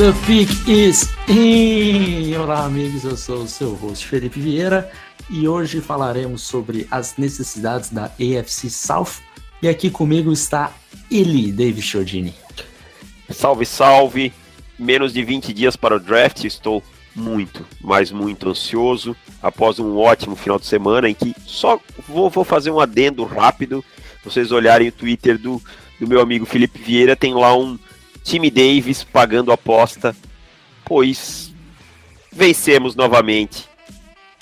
The Pick is in! Olá, amigos, eu sou o seu host Felipe Vieira e hoje falaremos sobre as necessidades da AFC South. E aqui comigo está ele, David Chodini. Salve, salve! Menos de 20 dias para o draft, estou muito, mas muito ansioso após um ótimo final de semana em que só vou, vou fazer um adendo rápido. Vocês olharem o Twitter do, do meu amigo Felipe Vieira, tem lá um time Davis pagando aposta, pois vencemos novamente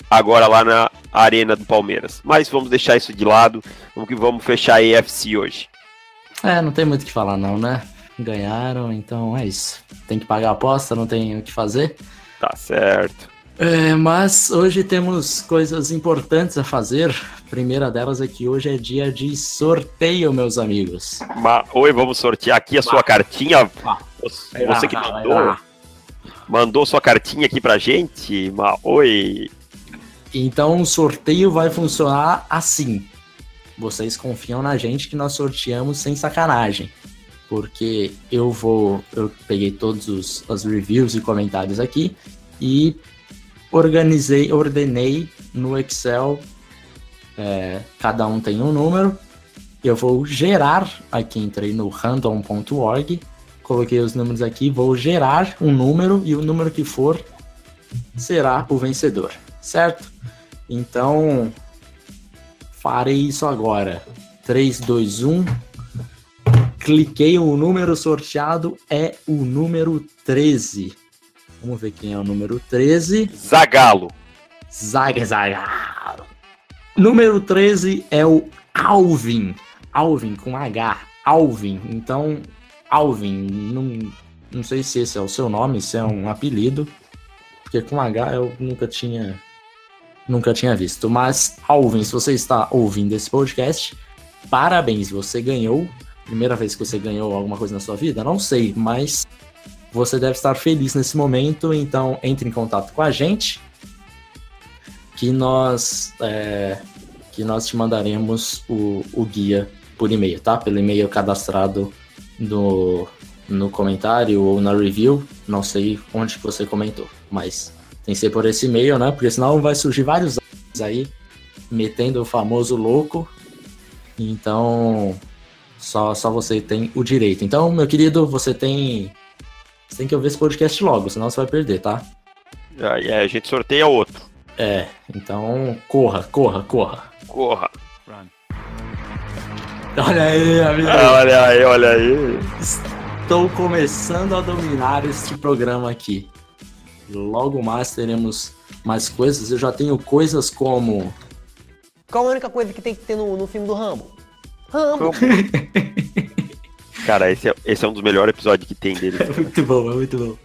agora lá na Arena do Palmeiras. Mas vamos deixar isso de lado, vamos que vamos fechar a EFC hoje. É, não tem muito o que falar não, né? Ganharam, então é isso. Tem que pagar a aposta, não tem o que fazer. Tá certo. É, mas hoje temos coisas importantes a fazer. A primeira delas é que hoje é dia de sorteio, meus amigos. Ma Oi, vamos sortear aqui a sua cartinha. Você que mandou, mandou sua cartinha aqui pra gente. Ma Oi. Então o sorteio vai funcionar assim. Vocês confiam na gente que nós sorteamos sem sacanagem. Porque eu vou. Eu peguei todos os, os reviews e comentários aqui e organizei, ordenei no Excel. É, cada um tem um número. Eu vou gerar, aqui entrei no random.org, coloquei os números aqui, vou gerar um número e o número que for será o vencedor, certo? Então, farei isso agora. 3, 2, 1. Cliquei, o número sorteado é o número 13. Vamos ver quem é o número 13. Zagalo. Zag, Zagalo. Número 13 é o Alvin. Alvin com H. Alvin. Então, Alvin, não, não sei se esse é o seu nome, se é um apelido. Porque com H eu nunca tinha nunca tinha visto. Mas, Alvin, se você está ouvindo esse podcast, parabéns, você ganhou. Primeira vez que você ganhou alguma coisa na sua vida? Não sei, mas você deve estar feliz nesse momento, então entre em contato com a gente, que nós, é, que nós te mandaremos o, o guia por e-mail, tá? Pelo e-mail cadastrado no, no comentário ou na review, não sei onde você comentou, mas tem que ser por esse e-mail, né? Porque senão vai surgir vários aí metendo o famoso louco. Então, só, só você tem o direito. Então, meu querido, você tem você tem que ouvir esse podcast logo, senão você vai perder, tá? Aí a gente sorteia outro. É, então corra, corra, corra. Corra. Olha aí, amigo. Ah, olha aí, olha aí. Estou começando a dominar este programa aqui. Logo mais teremos mais coisas. Eu já tenho coisas como. Qual a única coisa que tem que ter no, no filme do Rambo? Rambo! Cara, esse é, esse é um dos melhores episódios que tem dele. É muito bom, é muito bom.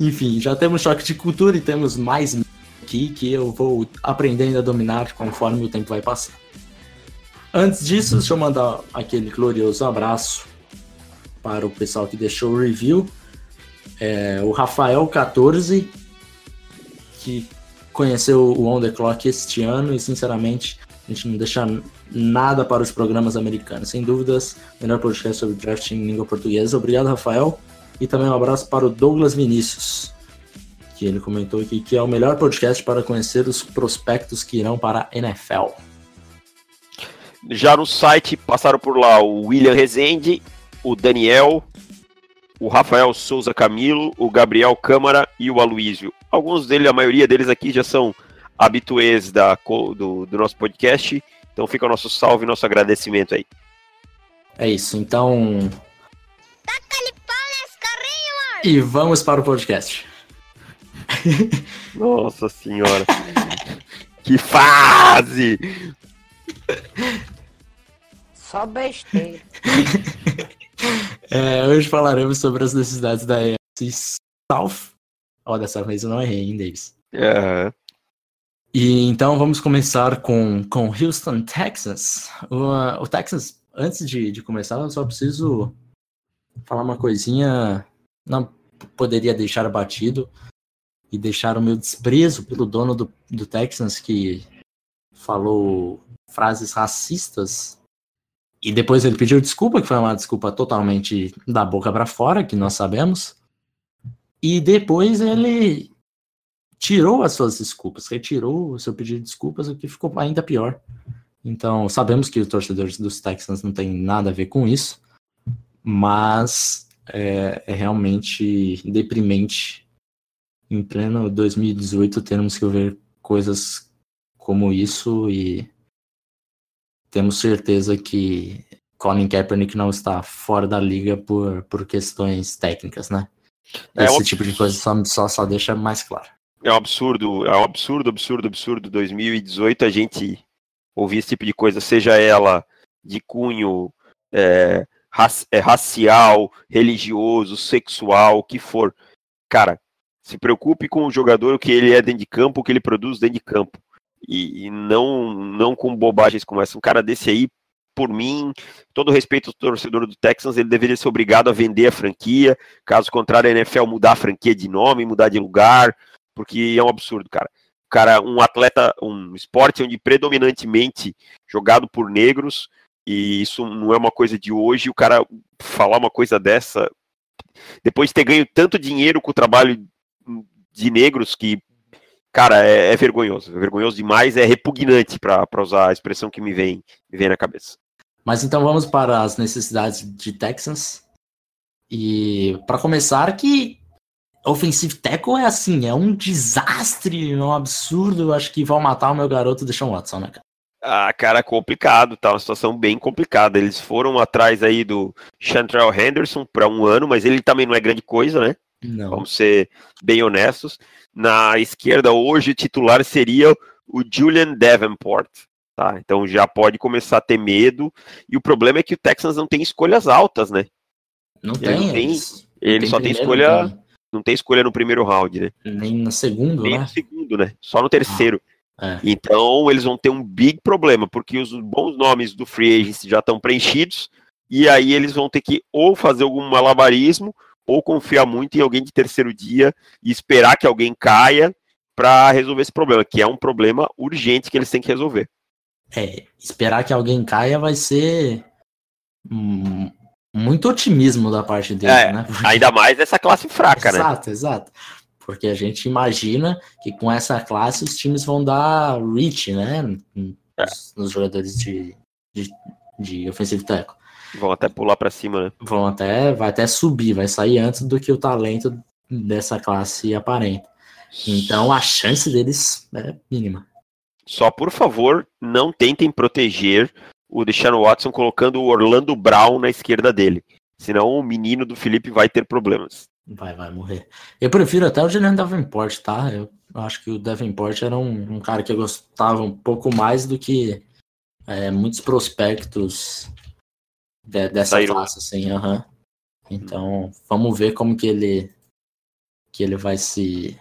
Enfim, já temos choque de cultura e temos mais aqui que eu vou aprendendo a dominar conforme o tempo vai passar. Antes disso, deixa eu mandar aquele glorioso abraço para o pessoal que deixou o review. É, o Rafael14, que conheceu o On The Clock este ano e, sinceramente, a gente não deixa nada para os programas americanos. Sem dúvidas, melhor podcast sobre draft em língua portuguesa. Obrigado, Rafael. E também um abraço para o Douglas Vinícius, que ele comentou aqui que é o melhor podcast para conhecer os prospectos que irão para a NFL. Já no site passaram por lá o William Rezende, o Daniel, o Rafael Souza Camilo, o Gabriel Câmara e o Aloísio. Alguns deles, a maioria deles aqui já são habituês da, do, do nosso podcast. Então fica o nosso salve e nosso agradecimento aí. É isso, então. E vamos para o podcast. Nossa senhora. que fase! Só besteira. É, hoje falaremos sobre as necessidades da EFC South. Ó, oh, dessa vez eu não errei, hein, Davis? É. E então vamos começar com, com Houston, Texas. O, o Texas, antes de, de começar, eu só preciso falar uma coisinha. Não poderia deixar batido e deixar o meu desprezo pelo dono do, do Texans que falou frases racistas e depois ele pediu desculpa, que foi uma desculpa totalmente da boca para fora, que nós sabemos. E depois ele tirou as suas desculpas, retirou o seu pedido de desculpas, o que ficou ainda pior. Então, sabemos que os torcedores dos Texans não tem nada a ver com isso, mas é, é realmente deprimente em pleno 2018 termos que ver coisas como isso e temos certeza que Colin Kaepernick não está fora da liga por, por questões técnicas, né? É Esse tipo de coisa só, só, só deixa mais claro. É um absurdo, é um absurdo, absurdo, absurdo. 2018 a gente ouvir esse tipo de coisa, seja ela de cunho é, é, racial, religioso, sexual, o que for. Cara, se preocupe com o jogador, o que ele é dentro de campo, o que ele produz dentro de campo. E, e não, não com bobagens como essa. Um cara desse aí, por mim, todo respeito ao torcedor do Texans, ele deveria ser obrigado a vender a franquia. Caso contrário, a NFL mudar a franquia de nome, mudar de lugar, porque é um absurdo, cara. Cara, um atleta, um esporte onde predominantemente jogado por negros, e isso não é uma coisa de hoje, o cara falar uma coisa dessa, depois de ter ganho tanto dinheiro com o trabalho de negros que, cara, é, é vergonhoso. É vergonhoso demais, é repugnante, para usar a expressão que me vem, me vem na cabeça. Mas então vamos para as necessidades de Texans. E para começar, que offensive tackle é assim, é um desastre, é um absurdo. Acho que vão matar o meu garoto Deshaun Watson, né, cara? Ah, cara, complicado, tá uma situação bem complicada. Eles foram atrás aí do Chantrell Henderson para um ano, mas ele também não é grande coisa, né? Não. Vamos ser bem honestos. Na esquerda, hoje, o titular seria o Julian Davenport. Tá? Então já pode começar a ter medo. E o problema é que o Texans não tem escolhas altas, né? Não ele tem. Tem ele tem só tem escolha. Tem. Não tem escolha no primeiro round, né? Nem no segundo, Nem né? no segundo, né? Só no terceiro. Ah, é. Então eles vão ter um big problema, porque os bons nomes do free agency já estão preenchidos. E aí eles vão ter que ou fazer algum malabarismo ou confiar muito em alguém de terceiro dia e esperar que alguém caia para resolver esse problema, que é um problema urgente que eles têm que resolver. É, esperar que alguém caia vai ser muito otimismo da parte deles, é, né? Porque... Ainda mais essa classe fraca, exato, né? Exato, exato. Porque a gente imagina que com essa classe os times vão dar reach, né? É. Nos, nos jogadores de, de, de offensive tackle. Vão até pular para cima, né? Vão até, vai até subir, vai sair antes do que o talento dessa classe aparenta. Então a chance deles é mínima. Só por favor, não tentem proteger o Deshaun Watson colocando o Orlando Brown na esquerda dele. Senão o menino do Felipe vai ter problemas. Vai, vai morrer. Eu prefiro até o Julian Davenport, tá? Eu acho que o Davenport era um, um cara que eu gostava um pouco mais do que é, muitos prospectos de, dessa Saíram. classe, assim, aham. Uhum. Então, vamos ver como que ele que ele vai se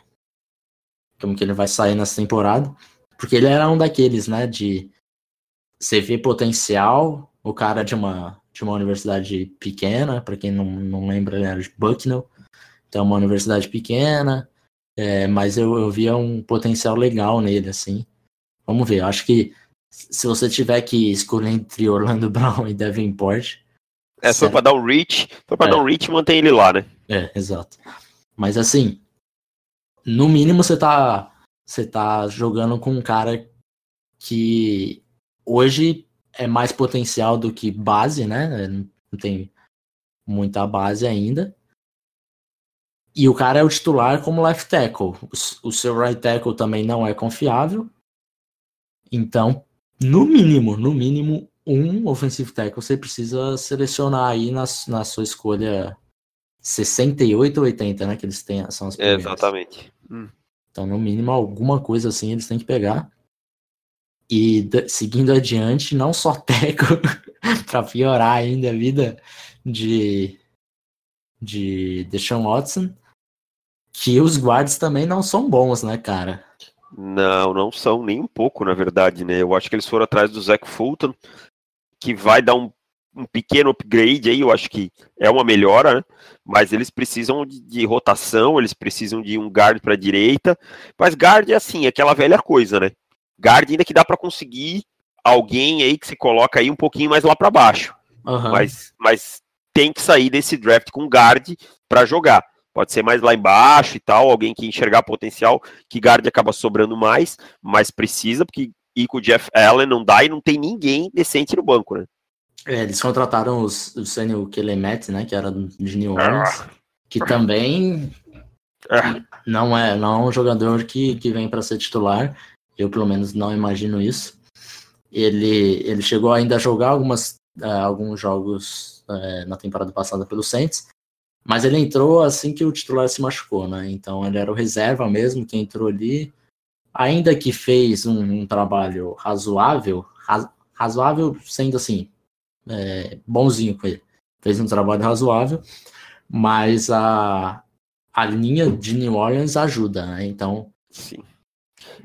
como que ele vai sair nessa temporada, porque ele era um daqueles, né, de você vê potencial, o cara de uma de uma universidade pequena, para quem não, não lembra, ele era de Bucknell, então uma universidade pequena, é, mas eu, eu via um potencial legal nele, assim. Vamos ver, acho que se você tiver que escolher entre Orlando Brown e Davenport. É, for pra dar um reach, for pra é. dar um reach, mantém ele lá, né? É, exato. Mas assim, no mínimo você tá. Você tá jogando com um cara que hoje é mais potencial do que base, né? Não tem muita base ainda. E o cara é o titular como left tackle. O, seu right tackle também não é confiável. Então, no mínimo, no mínimo, um offensive tackle você precisa selecionar aí na, na sua escolha 68 ou 80, né? Que eles têm, são as primeiras. Exatamente. Hum. Então, no mínimo, alguma coisa assim eles têm que pegar. E seguindo adiante, não só tackle, para piorar ainda a vida de, de Deshaun Watson, que os guards também não são bons, né, cara? Não, não são nem um pouco, na verdade, né? Eu acho que eles foram atrás do Zach Fulton, que vai dar um, um pequeno upgrade aí, eu acho que é uma melhora, né? Mas eles precisam de, de rotação, eles precisam de um guard para direita. Mas guard é assim, aquela velha coisa, né? Guard ainda que dá para conseguir alguém aí que se coloca aí um pouquinho mais lá para baixo. Aham. Mas, mas tem que sair desse draft com guard para jogar. Pode ser mais lá embaixo e tal, alguém que enxergar potencial, que guard acaba sobrando mais, mas precisa, porque ir com o Jeff Allen não dá e não tem ninguém decente no banco, né? É, eles contrataram os, o Samuel Kelemet, né? Que era de New Orleans. Que também Ah, não é, não é um jogador que, que vem para ser titular. Eu, pelo menos, não imagino isso. Ele, ele chegou ainda a jogar algumas, ah, alguns jogos eh, na temporada passada pelo Saints, mas ele entrou assim que o titular se machucou, né? Então ele era o reserva mesmo que entrou ali. Ainda que fez um, um trabalho razoável, raz- razoável sendo assim, eh, bonzinho com ele. Fez um trabalho razoável, mas a, a linha de New Orleans ajuda, né? Então, sim.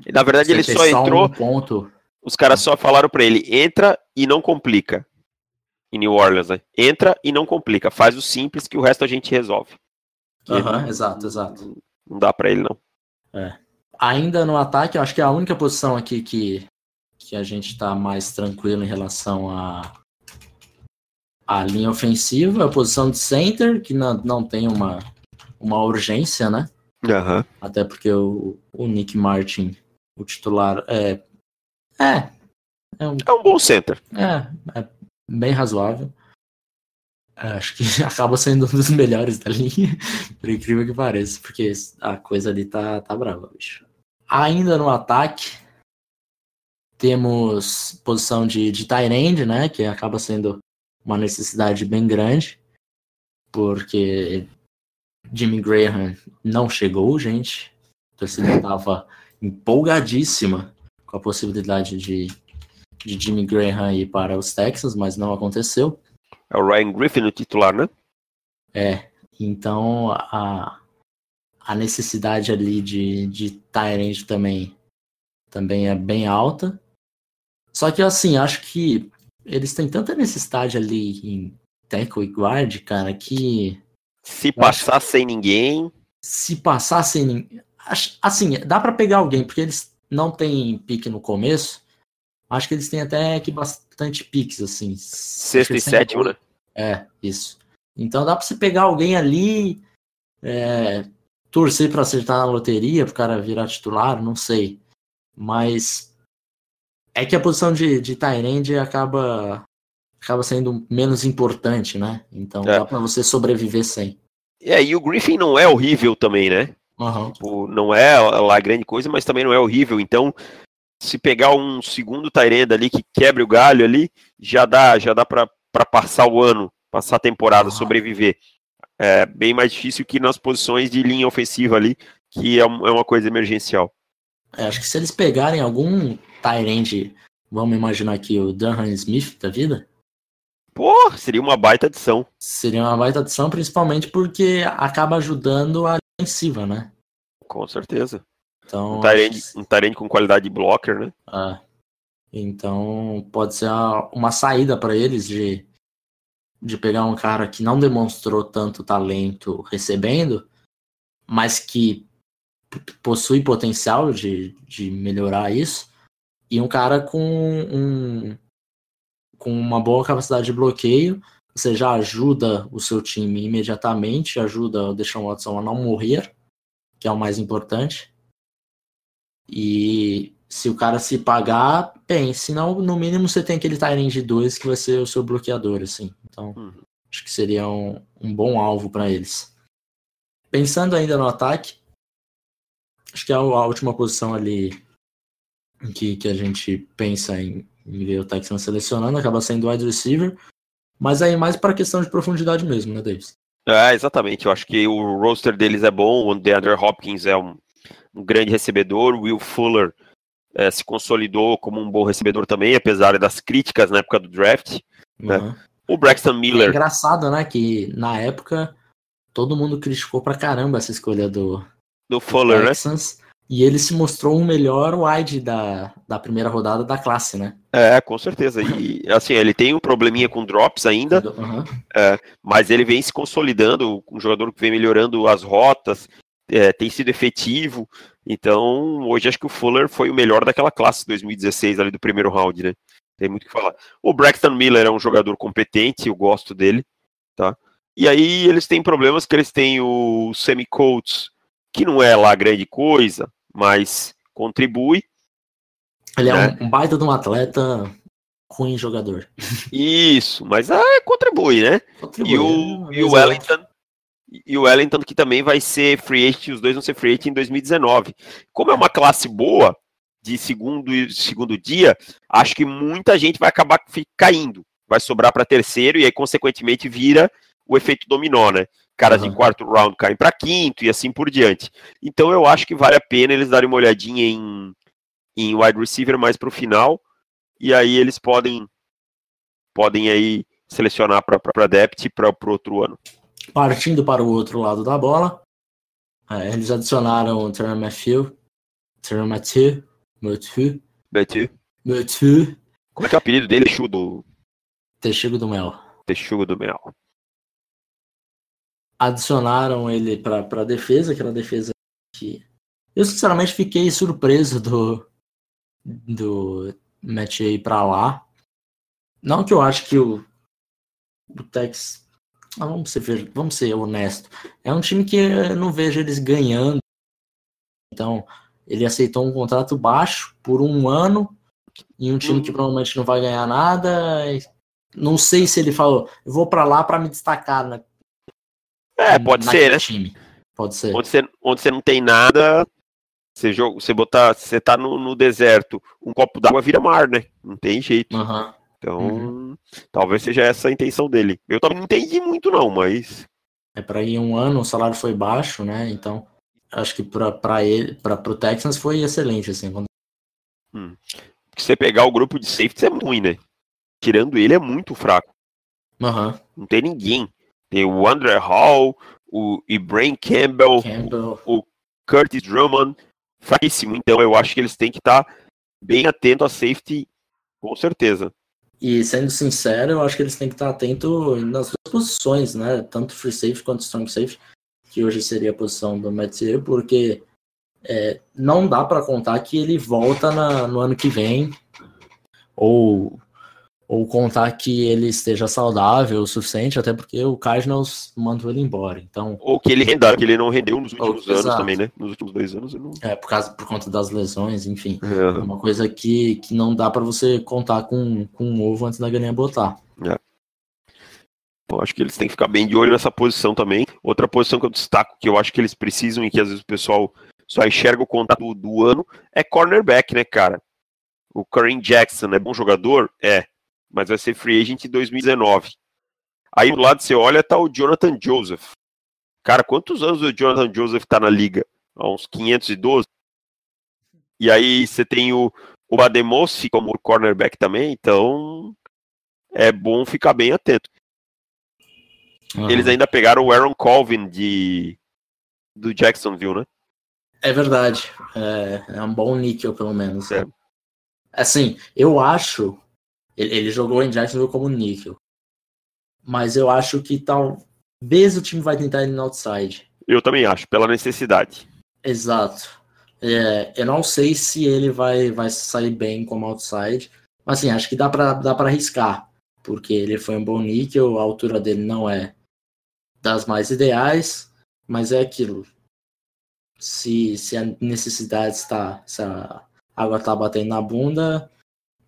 E, na verdade, ele só entrou, um ponto. os caras só falaram pra ele, entra e não complica. Em New Orleans, né? Entra e não complica. Faz o simples que o resto a gente resolve. Aham, exato, exato. Não dá pra ele, não. Ainda no ataque, eu acho que é a única posição aqui que, que a gente tá mais tranquilo em relação a a linha ofensiva, a posição de center, que não, não tem uma, uma urgência, né? Aham. Até porque o, o Nick Martin, o titular, é. É. É um É um bom center. É, é bem razoável. É, Acho que acaba sendo um dos melhores da linha, por incrível que pareça, porque a coisa ali tá, tá brava, bicho. Ainda no ataque, temos posição de, de tight end, né, que acaba sendo uma necessidade bem grande, porque Jimmy Graham não chegou, gente. A torcida estava empolgadíssima com a possibilidade de, de Jimmy Graham ir para os Texans, mas não aconteceu. É o Ryan Griffin o titular, né? É, então a, a necessidade ali de, de Tyrant também, também é bem alta. Só que assim, acho que eles têm tanta necessidade ali em tackle e guard, cara, que Se passar sem ninguém, se passar sem nin- acho- assim, dá pra pegar alguém, porque eles não têm pique no começo. Acho que eles têm até que bastante piques, assim. Sexta e sétimo, né? É, isso. Então dá pra você pegar alguém ali, é, torcer pra acertar na loteria, pro cara virar titular, não sei. Mas é que a posição de, de Tyrande acaba, acaba sendo menos importante, né? Então É. dá pra você sobreviver sem. E aí, o Griffin não é horrível também, né? Aham. Tipo, não é lá grande coisa, mas também não é horrível. Então, se pegar um segundo Tyrenda ali que quebre o galho ali, já dá, já dá pra pra passar o ano, passar a temporada, Ah. sobreviver. É bem mais difícil que nas posições de linha ofensiva ali, que é, é uma coisa emergencial. É, acho que se eles pegarem algum Tyrande, vamos imaginar aqui o Dunham Smith da vida, Pô, seria uma baita adição. seria uma baita adição, principalmente porque acaba ajudando a defensiva, né? Com certeza. Então, Um Tyrande, um com qualidade de blocker, né? Ah, então pode ser a- uma saída para eles de, de pegar um cara que não demonstrou tanto talento recebendo, mas que possui potencial de, de melhorar isso, e um cara com um, com uma boa capacidade de bloqueio, você já ajuda o seu time imediatamente, ajuda o Deshaun Watson a não morrer, que é o mais importante. E se o cara se pagar, bem, senão no mínimo você tem aquele Tyrande 2 que vai ser o seu bloqueador, assim. Então, Uhum. acho que seria um, um bom alvo para eles. Pensando ainda no ataque, acho que é a, última posição ali que, que a gente pensa em, em ver o Texans selecionando acaba sendo wide receiver, mas aí mais para questão de profundidade mesmo, né, Davis? É, exatamente. Eu acho que o roster deles é bom. O DeAndre Hopkins é um, um grande recebedor. O Will Fuller é, se consolidou como um bom recebedor também, apesar das críticas na época do draft. É. Uhum. O Braxton É Miller. engraçado, né, que na época todo mundo criticou pra caramba essa escolha do, do Fuller, né? Texans. E ele se mostrou o melhor wide da, da primeira rodada da classe, né? É, com certeza. E assim, ele tem um probleminha com drops ainda, Uhum. é, mas ele vem se consolidando, um jogador que vem melhorando as rotas, é, tem sido efetivo. Então, hoje acho que o Fuller foi o melhor daquela classe 2016 ali do primeiro round, né? Tem muito o que falar. O Braxton Miller é um jogador competente, eu gosto dele, tá? E aí eles têm problemas que eles têm o Semi Coates, que não é lá grande coisa, mas contribui. Ele é Né? um, baita de um atleta ruim jogador. Isso, mas ah, contribui, né? Contribui, E o, Uma e o. Wellington. E o Wellington que também vai ser free agent, os dois vão ser free agent em 2019. Como é uma classe boa de segundo segundo dia, acho que muita gente vai acabar caindo. Vai sobrar para terceiro e aí consequentemente vira o efeito dominó, né? Caras Aham. de quarto round caem para quinto e assim por diante. Então eu acho que vale a pena eles darem uma olhadinha em, em wide receiver mais para o final e aí eles podem podem aí selecionar para depth para o outro ano. Partindo para o outro lado da bola, é, eles adicionaram o Terran Matthew, Terran Matthew, Matthew, Betu. Matthew, Como é que é o apelido dele? Texugo do, Texugo do Mel. Texugo do Mel. Adicionaram ele para a defesa, aquela defesa que eu sinceramente fiquei surpreso do do Matthew ir para lá. Não que eu acho que o o Tex ah, vamos ser vamos ser honesto. É um time que eu não vejo eles ganhando. Então, ele aceitou um contrato baixo por um ano em um time que provavelmente não vai ganhar nada. Não sei se ele falou, eu vou para lá para me destacar, né? É, pode ser, né? Time. Pode ser. Onde você, onde você não tem nada, você, joga, você botar, você tá no, no deserto, um copo d'água vira mar, né? Não tem jeito. Aham. Então, talvez seja essa a intenção dele. Eu também não entendi muito não, mas É para ir um ano, o salário foi baixo, né? Então, acho que para ele, para o Texans foi excelente assim. Quando... se você pegar o grupo de safeties é ruim, né? Tirando ele é muito fraco. Aham. Não tem ninguém. Tem o André Hall, o Ibrahim Campbell, Campbell. Curtis Drummond, fraquíssimo. Então eu acho que eles têm que estar bem atentos a safety, com certeza. E sendo sincero, eu acho que eles têm que estar atentos nas duas posições, né? Tanto free safety quanto strong safety, que hoje seria a posição do Mathieu, porque é, não dá para contar que ele volta na- no ano que vem, ou, ou contar que ele esteja saudável o suficiente, até porque o Cardinals mandou ele embora. Então, Ou que ele renda, que ele não rendeu nos últimos Oh, anos exato. também, né? Nos últimos dois anos ele não. é por, causa, por conta das lesões, enfim. É. É uma coisa que, que não dá para você contar com, com um ovo antes da galinha botar. Então, acho que eles têm que ficar bem de olho nessa posição também. Outra posição que eu destaco, que eu acho que eles precisam e que às vezes o pessoal só enxerga o contato do ano, é cornerback, né, cara? O Kareem Jackson é bom jogador? É. Mas vai ser free agent em 2019. Aí do lado você olha, tá o Jonathan Joseph. Cara, quantos anos o Jonathan Joseph tá na liga? Há uns 512. E aí você tem o, o Bademossi como cornerback também, então é bom ficar bem atento. Eles ainda pegaram o Aaron Colvin de do Jacksonville, né? É verdade. É, é um bom níquel, pelo menos. É. Assim, eu acho. Ele, ele jogou em Jacksonville como níquel. Mas eu acho que talvez o time vai tentar ele no outside. Eu também acho, pela necessidade. Exato. É, eu não sei se ele vai, vai sair bem como outside. Mas assim, acho que dá pra, dá pra arriscar. Porque ele foi um bom níquel, a altura dele não é das mais ideais, mas é aquilo. Se, se a necessidade está. Se a água tá batendo na bunda,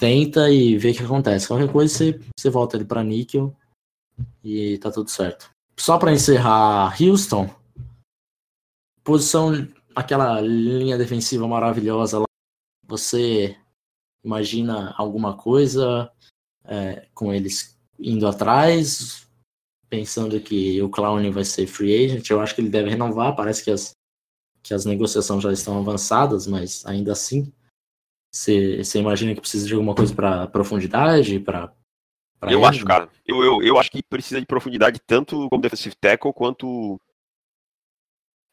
tenta e vê o que acontece. Qualquer coisa você, você volta ele pra níquel e tá tudo certo. Só para encerrar, Houston, posição, aquela linha defensiva maravilhosa lá. Você imagina alguma coisa é, com eles indo atrás, pensando que o Clown vai ser free agent? Eu acho que ele deve renovar. Parece que as, que as negociações já estão avançadas, mas ainda assim, você você imagina que precisa de alguma coisa para profundidade? Pra eu ele? acho, cara. Eu, eu, eu acho que precisa de profundidade tanto como defensive tackle quanto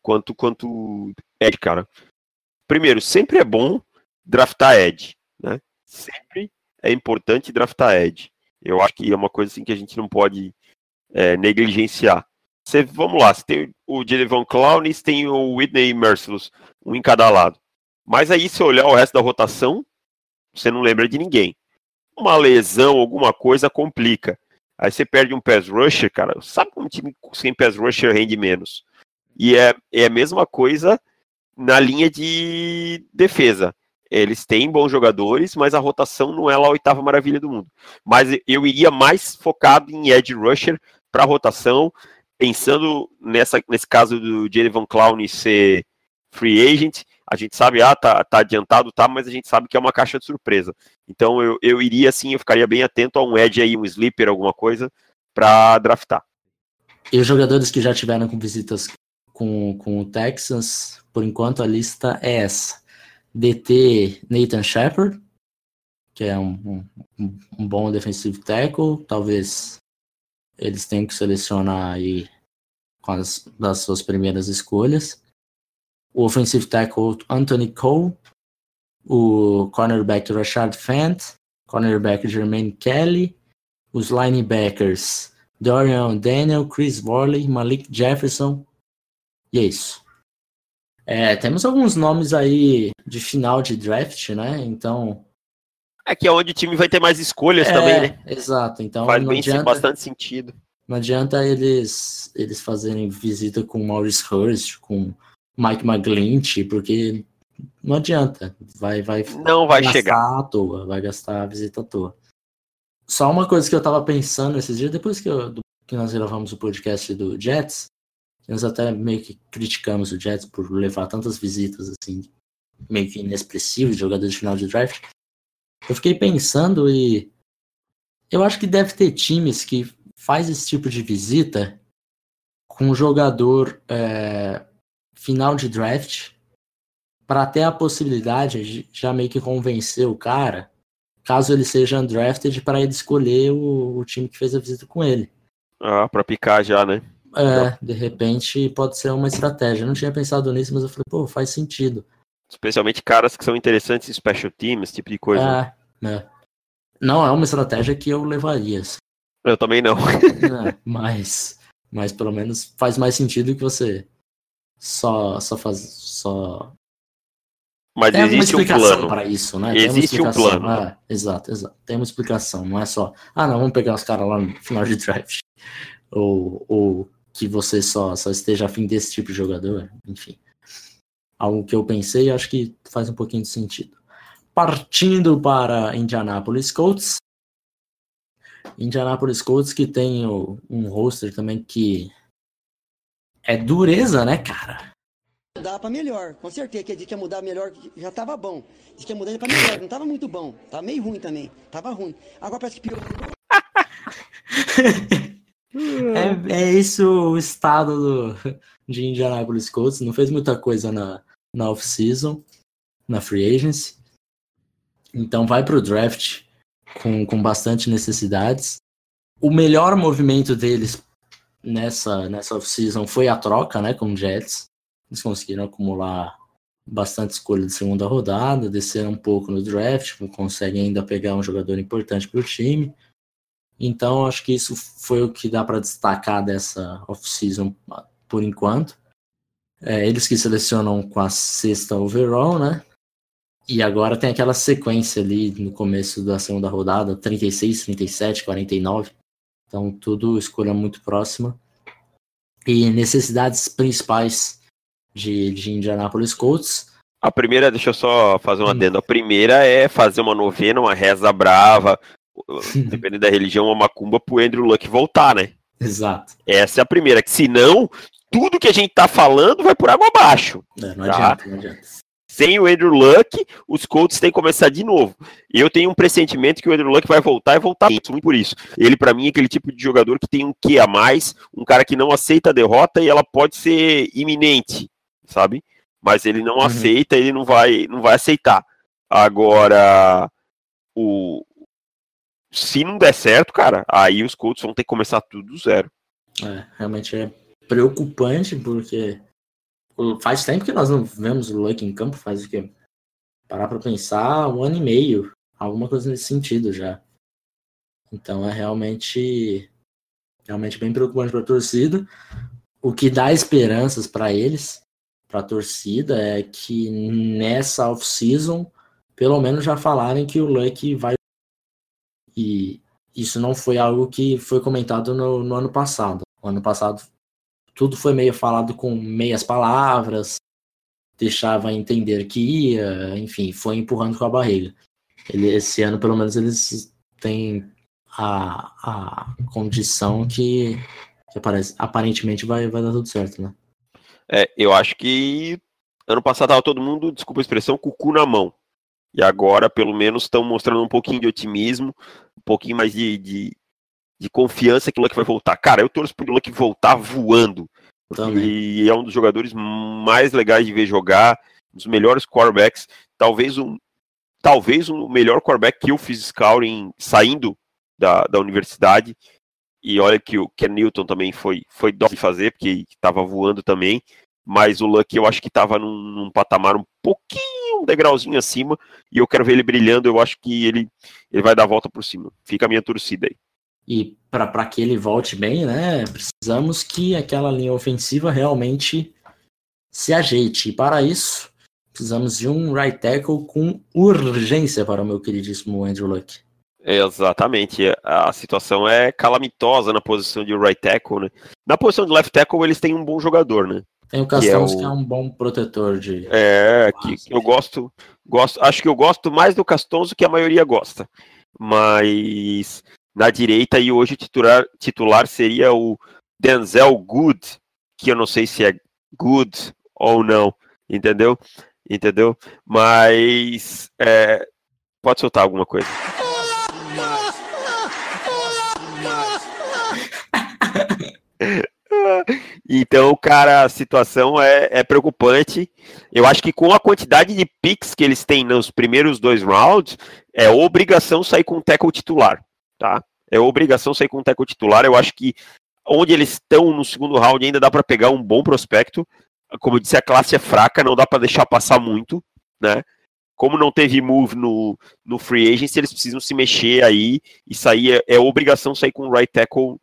quanto quanto edge, cara. primeiro, sempre é bom draftar Ed, né? Sempre é importante draftar Ed. Eu acho que é uma coisa assim que a gente não pode é, negligenciar. Você, vamos lá, você tem o Jelevon Clowns, tem o Whitney Merciless, um em cada lado. Mas aí, se olhar o resto da rotação, você não lembra de ninguém. Uma lesão, alguma coisa complica. Aí você perde um pass rusher, cara. Sabe como um time sem pass rusher rende menos? E é, é a mesma coisa na linha de defesa. Eles têm bons jogadores, mas a rotação não é lá a oitava maravilha do mundo. Mas eu iria mais focado em edge rusher para rotação, pensando nessa, nesse caso do Jalen Clown ser free agent, a gente sabe, ah, tá, tá adiantado, tá, mas a gente sabe que é uma caixa de surpresa. Então eu, eu iria assim, eu ficaria bem atento a um edge aí, um sleeper, alguma coisa, para draftar. E os jogadores que já tiveram com visitas com, com o Texans, por enquanto a lista é essa. DT Nathan Shepard, que é um, um, um bom defensive tackle, talvez eles tenham que selecionar aí com as das suas primeiras escolhas o offensive tackle Anthony Cole, o cornerback Rashad Fant, cornerback Jermaine Kelly, os linebackers Dorian Daniel, Chris Worley, Malik Jefferson, e é isso. É, temos alguns nomes aí de final de draft, né? Então. Aqui é onde o time vai ter mais escolhas é, também, né? Exato. Então faz bem, adianta, bastante sentido. Não adianta eles, eles fazerem visita com Maurice Hurst, com Mike McGlinch, porque não adianta. Vai, vai, não vai gastar chegar à toa, vai gastar a visita à toa. Só uma coisa que eu tava pensando esses dias, depois que, eu, que nós gravamos o podcast do Jets, nós até meio que criticamos o Jets por levar tantas visitas assim, meio que inexpressivas de jogadores de final de draft. Eu fiquei pensando e eu acho que deve ter times que faz esse tipo de visita com um jogador é, final de draft para ter a possibilidade de já meio que convencer o cara, caso ele seja undrafted, para ele escolher o, o, time que fez a visita com ele. Ah, para picar já, né? É, de repente pode ser uma estratégia. Eu não tinha pensado nisso, mas eu falei, pô, faz sentido. Especialmente caras que são interessantes em special teams, esse tipo de coisa. É, é. Não é uma estratégia que eu levaria. Assim. Eu também não. é, mas, mas pelo menos faz mais sentido que você só só faz só mas tem existe uma explicação um plano para isso, né? Existe um plano. É, exato, exato. Tem uma explicação, não é só, ah, não, vamos pegar os caras lá no final de draft. Ou, ou que você só, só esteja afim desse tipo de jogador, enfim. Algo que eu pensei e acho que faz um pouquinho de sentido. Partindo para Indianapolis Colts. Indianapolis Colts que tem um roster também que é dureza, né, cara? Mudar pra melhor, com certeza. Que a gente ia mudar melhor, já tava bom. Diz que ia mudar pra melhor, não tava muito bom. Tava meio ruim também. Tava ruim. Agora parece que piorou. é, é isso o estado do, de Indianapolis Colts. Não fez muita coisa na, na off-season, na free agency. Então vai pro draft com, com bastante necessidades. O melhor movimento deles nessa, nessa off-season foi a troca né, com o Jets. Eles conseguiram acumular bastante escolha de segunda rodada, desceram um pouco no draft, conseguem ainda pegar um jogador importante para o time. Então, acho que isso foi o que dá para destacar dessa off-season por enquanto. É, eles que selecionam com a sexta overall, né? E agora tem aquela sequência ali no começo da segunda rodada, 36, 37, 49. Então, tudo escolha muito próxima. E necessidades principais de, de Indianapolis Colts. A primeira, deixa eu só fazer um hum. adendo. A primeira é fazer uma novena, uma reza brava, dependendo da religião, uma macumba pro Andrew Luck voltar, né? Exato. Essa é a primeira, que senão, tudo que a gente tá falando vai por água abaixo. É, não, tá? adianta, não adianta sem o Andrew Luck, os Colts têm que começar de novo. Eu tenho um pressentimento que o Andrew Luck vai voltar e voltar muito por isso. Ele, para mim, é aquele tipo de jogador que tem um quê a mais, um cara que não aceita a derrota e ela pode ser iminente, sabe? Mas ele não uhum. aceita, ele não vai, não vai aceitar. Agora, o se não der certo, cara, aí os Colts vão ter que começar tudo do zero. É, realmente é preocupante porque Faz tempo que nós não vemos o Luck em campo, faz o quê? Parar pra pensar, um ano e meio, alguma coisa nesse sentido já. Então é realmente, realmente bem preocupante para a torcida. O que dá esperanças para eles, para a torcida, é que nessa off-season, pelo menos já falarem que o Luck vai. E isso não foi algo que foi comentado no, no ano passado. O ano passado tudo foi meio falado com meias palavras, deixava entender que ia, enfim, foi empurrando com a barriga. Ele, esse ano, pelo menos, eles têm a, a condição que, que aparece, aparentemente vai, vai dar tudo certo, né? É, eu acho que ano passado tava todo mundo, desculpa a expressão, com o cu na mão. E agora, pelo menos, estão mostrando um pouquinho de otimismo, um pouquinho mais de, de, de confiança que o Luck vai voltar. Cara, eu torço pro Luck voltar voando. Também. E é um dos jogadores mais legais de ver jogar, um dos melhores quarterbacks, talvez um talvez o melhor quarterback que eu fiz scouting saindo da, da universidade. E olha que o Ken Newton também foi, foi dó de fazer, porque estava voando também. Mas o Luck eu acho que estava num, num, patamar um pouquinho, um degrauzinho acima. E eu quero ver ele brilhando. Eu acho que ele, ele vai dar a volta por cima. Fica a minha torcida aí. E para que ele volte bem, né? Precisamos que aquela linha ofensiva realmente se ajeite. E para isso, precisamos de um right tackle com urgência para o meu queridíssimo Andrew Luck. Exatamente. A situação é calamitosa na posição de right tackle, né? Na posição de left tackle, eles têm um bom jogador, né? Tem o Castonzo, que é, o... que é um bom protetor de. É, que, que eu gosto, gosto. Acho que eu gosto mais do Castonzo que a maioria gosta. Mas na direita, e hoje titular, titular seria o Denzel Good, que eu não sei se é good ou não, entendeu? Entendeu? Mas é, pode soltar alguma coisa. Então, cara, a situação é, é, preocupante. Eu acho que com a quantidade de picks que eles têm nos primeiros dois rounds, é obrigação sair com o tackle titular, tá? É obrigação sair com o tackle titular. Eu acho que onde eles estão no segundo round ainda dá para pegar um bom prospecto. Como eu disse, a classe é fraca, não dá para deixar passar muito, né? como não teve move no, no free agency, eles precisam se mexer aí e sair, é, é obrigação sair com o right tackle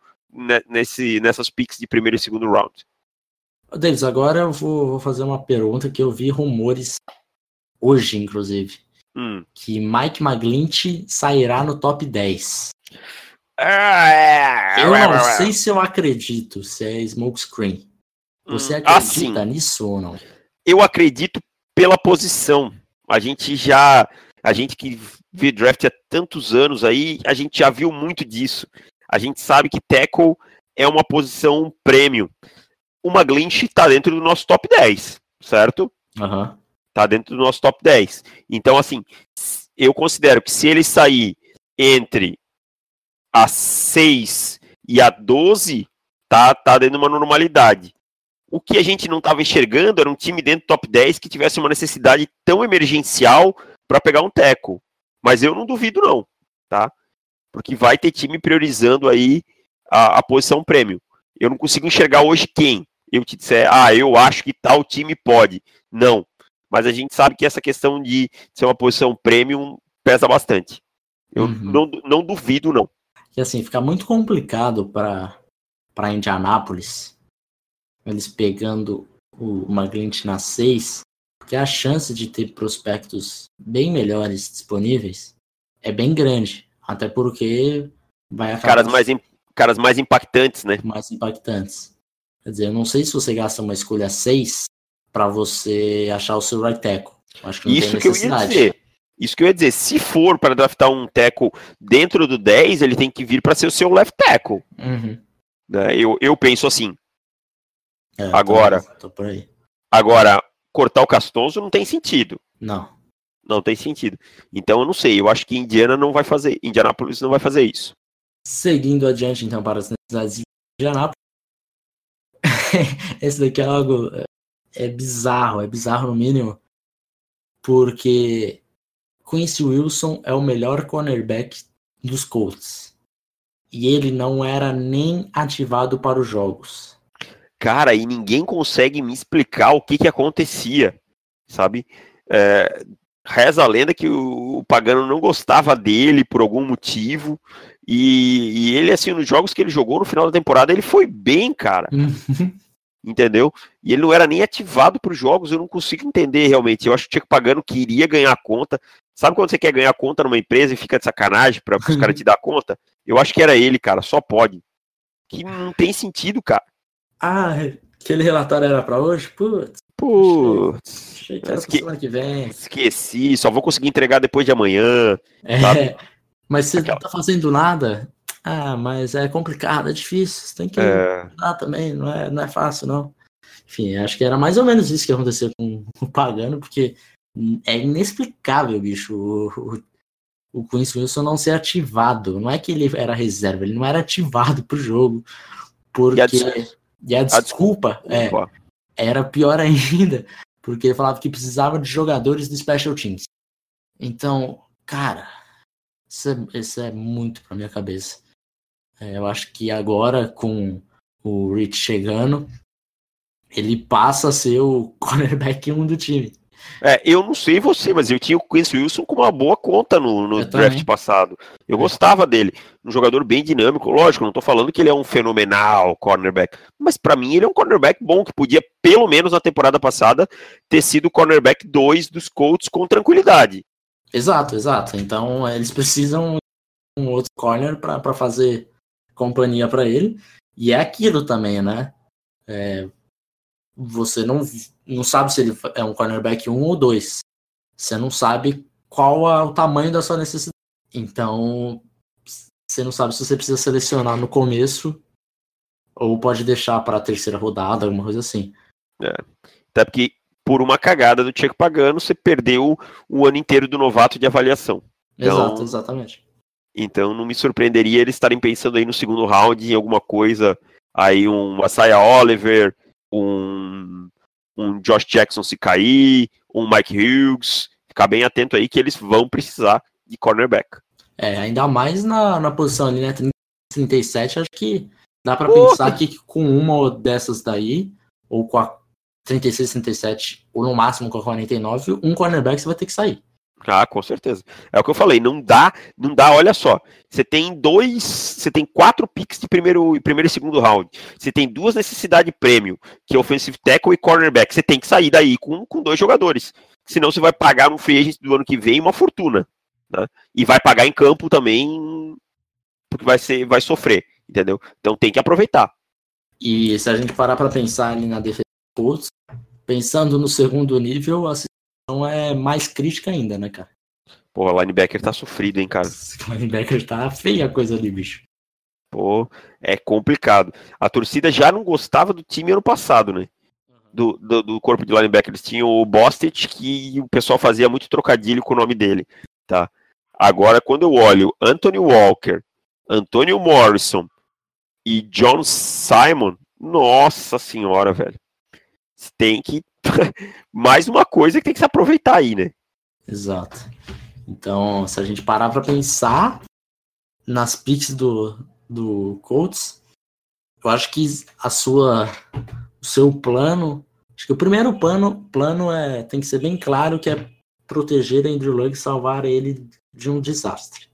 nesse, nessas picks de primeiro e segundo round. Deles, agora eu vou, vou, fazer uma pergunta que eu vi rumores hoje, inclusive. Hum. Que Mike McGlinch sairá no top 10. Eu não sei se eu acredito se é smokescreen. Você hum, acredita assim, nisso ou não? Eu acredito pela posição. A gente já, a gente que vê draft há tantos anos aí, a gente já viu muito disso. A gente sabe que tackle é uma posição premium. O McGlinch está dentro do nosso top 10, certo? Uhum. Tá dentro do nosso top 10. Então, assim, eu considero que se ele sair entre a 6 e a 12, tá, tá dentro de uma normalidade. O que a gente não estava enxergando era um time dentro do top 10 que tivesse uma necessidade tão emergencial para pegar um teco. Mas eu não duvido, não, tá? Porque vai ter time priorizando aí a, a posição prêmio. Eu não consigo enxergar hoje quem. Eu te disser, ah, eu acho que tal time pode. Não. Mas a gente sabe que essa questão de ser uma posição premium pesa bastante. Eu uhum. não, não duvido, não. E assim, fica muito complicado para Indianápolis eles pegando o Maglint na 6, porque a chance de ter prospectos bem melhores disponíveis é bem grande. Até porque vai acabar. Caras mais, caras mais impactantes, né? Mais impactantes. Quer dizer, eu não sei se você gasta uma escolha 6 para você achar o seu right tackle. Acho que não Isso tem necessidade. Que eu ia dizer. Isso que eu ia dizer, se for para draftar um tackle dentro do 10, ele tem que vir para ser o seu left tackle. Uhum. Né? Eu, eu penso assim. É, agora, tô, tô agora, cortar o Castonzo não tem sentido. Não. Não tem sentido. Então eu não sei, eu acho que Indiana não vai fazer, Indianapolis não vai fazer isso. Seguindo adiante então para as necessidades de Indianapolis. Esse daqui é algo é bizarro, é bizarro no mínimo, porque Quincy Wilson é o melhor cornerback dos Colts. E ele não era nem ativado para os jogos. Cara, e ninguém consegue me explicar o que que acontecia, sabe? É, reza a lenda que o, o, Pagano não gostava dele por algum motivo. E, e, ele, assim, nos jogos que ele jogou no final da temporada, ele foi bem, cara. Uhum. Entendeu? E ele não era nem ativado para os jogos, eu não consigo entender realmente. Eu acho que o Pagano queria ganhar conta. Sabe quando você quer ganhar conta numa empresa e fica de sacanagem para os caras te dar conta? Eu acho que era ele, cara, só pode. Que não tem sentido, cara. Ah, aquele relatório era para hoje? Putz. Putz. Achei que era Esque... semana que vem. Esqueci, só vou conseguir entregar depois de amanhã. É, sabe? mas você Aquela... não tá fazendo nada. Ah, mas é complicado, é difícil. Você tem que é... também, não é, não é fácil, não. Enfim, acho que era mais ou menos isso que aconteceu com o Pagano, porque é inexplicável, bicho, o, o, o Quincy Wilson não ser ativado. Não é que ele era reserva, ele não era ativado pro jogo. Porque. E a, e a desculpa, a desculpa. É, era pior ainda, porque ele falava que precisava de jogadores do Special Teams. Então, cara, isso é, isso é muito pra minha cabeça. É, eu acho que agora, com o Rich chegando, ele passa a ser o cornerback 1 do time. É, eu não sei você, mas eu tinha o Wilson com uma boa conta no, no draft também. passado. Eu é. gostava dele. Um jogador bem dinâmico, lógico, não tô falando que ele é um fenomenal cornerback, mas para mim ele é um cornerback bom, que podia, pelo menos na temporada passada, ter sido o cornerback 2 dos Colts com tranquilidade. Exato, exato. Então eles precisam um outro corner para fazer companhia para ele. E é aquilo também, né? É, você não, não sabe se ele é um cornerback 1 ou 2. Você não sabe qual é o tamanho da sua necessidade. Então, você não sabe se você precisa selecionar no começo ou pode deixar para a terceira rodada, alguma coisa assim. É. Até porque, por uma cagada do Tcheco Pagano, você perdeu o ano inteiro do novato de avaliação. Então, Exato, exatamente. Então, não me surpreenderia eles estarem pensando aí no segundo round em alguma coisa, aí um Asaya Oliver, um, um Josh Jackson se cair, um Mike Hughes, ficar bem atento aí que eles vão precisar de cornerback. É, ainda mais na, na posição ali, né? 37, acho que dá para pensar que com uma dessas daí, ou com a 36, 37, ou no máximo com a 49, um cornerback você vai ter que sair. Ah, com certeza. É o que eu falei, não dá, não dá, olha só. Você tem dois, você tem quatro picks de primeiro, primeiro e segundo round. Você tem duas necessidades de prêmio, que é offensive tackle e cornerback. Você tem que sair daí com, com dois jogadores. Senão você vai pagar no free agent do ano que vem uma fortuna. Né? E vai pagar em campo também, porque vai, ser, vai sofrer, entendeu? Então tem que aproveitar. E se a gente parar para pensar ali na defesa dos pensando no segundo nível, a então é mais crítica ainda, né, cara? Pô, o linebacker tá sofrido, hein, cara? O linebacker tá feia a coisa ali, bicho. Pô, é complicado. A torcida já não gostava do time ano passado, né? Do, do, do corpo de linebacker. Eles tinham o Bostic, que o pessoal fazia muito trocadilho com o nome dele, tá? Agora, quando eu olho Anthony Walker, Antonio Morrison e John Simon, nossa senhora, velho. Tem que mais uma coisa que tem que se aproveitar aí, né? Exato. Então, se a gente parar para pensar nas picks do, do Colts, eu acho que a sua, o seu plano, acho que o primeiro plano, plano é tem que ser bem claro que é proteger Andrew Luck e salvar ele de um desastre.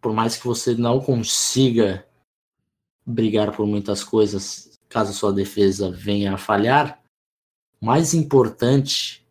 Por mais que você não consiga brigar por muitas coisas, caso sua defesa venha a falhar, mais importante,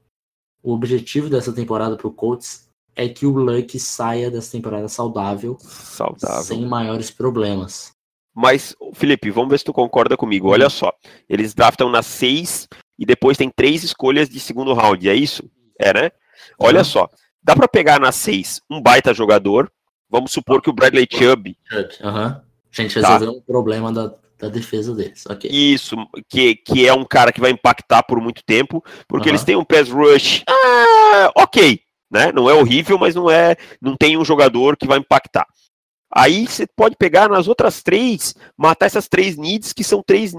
o objetivo dessa temporada para o Colts é que o Luck saia dessa temporada saudável, saudável, sem maiores problemas. Mas, Felipe, vamos ver se tu concorda comigo. Olha só, eles draftam nas seis e depois tem três escolhas de segundo round, é isso? É, né? Olha uhum. só, dá para pegar nas seis um baita jogador. Vamos supor que o Bradley Chubb. Uhum. A gente resolveu tá. um problema da, da defesa deles. Okay. Isso, que, que é um cara que vai impactar por muito tempo, porque eles têm um pass rush, ah, ok, né? Não é horrível, mas não é, não tem um jogador que vai impactar. Aí você pode pegar nas outras três, matar essas três needs, que são três,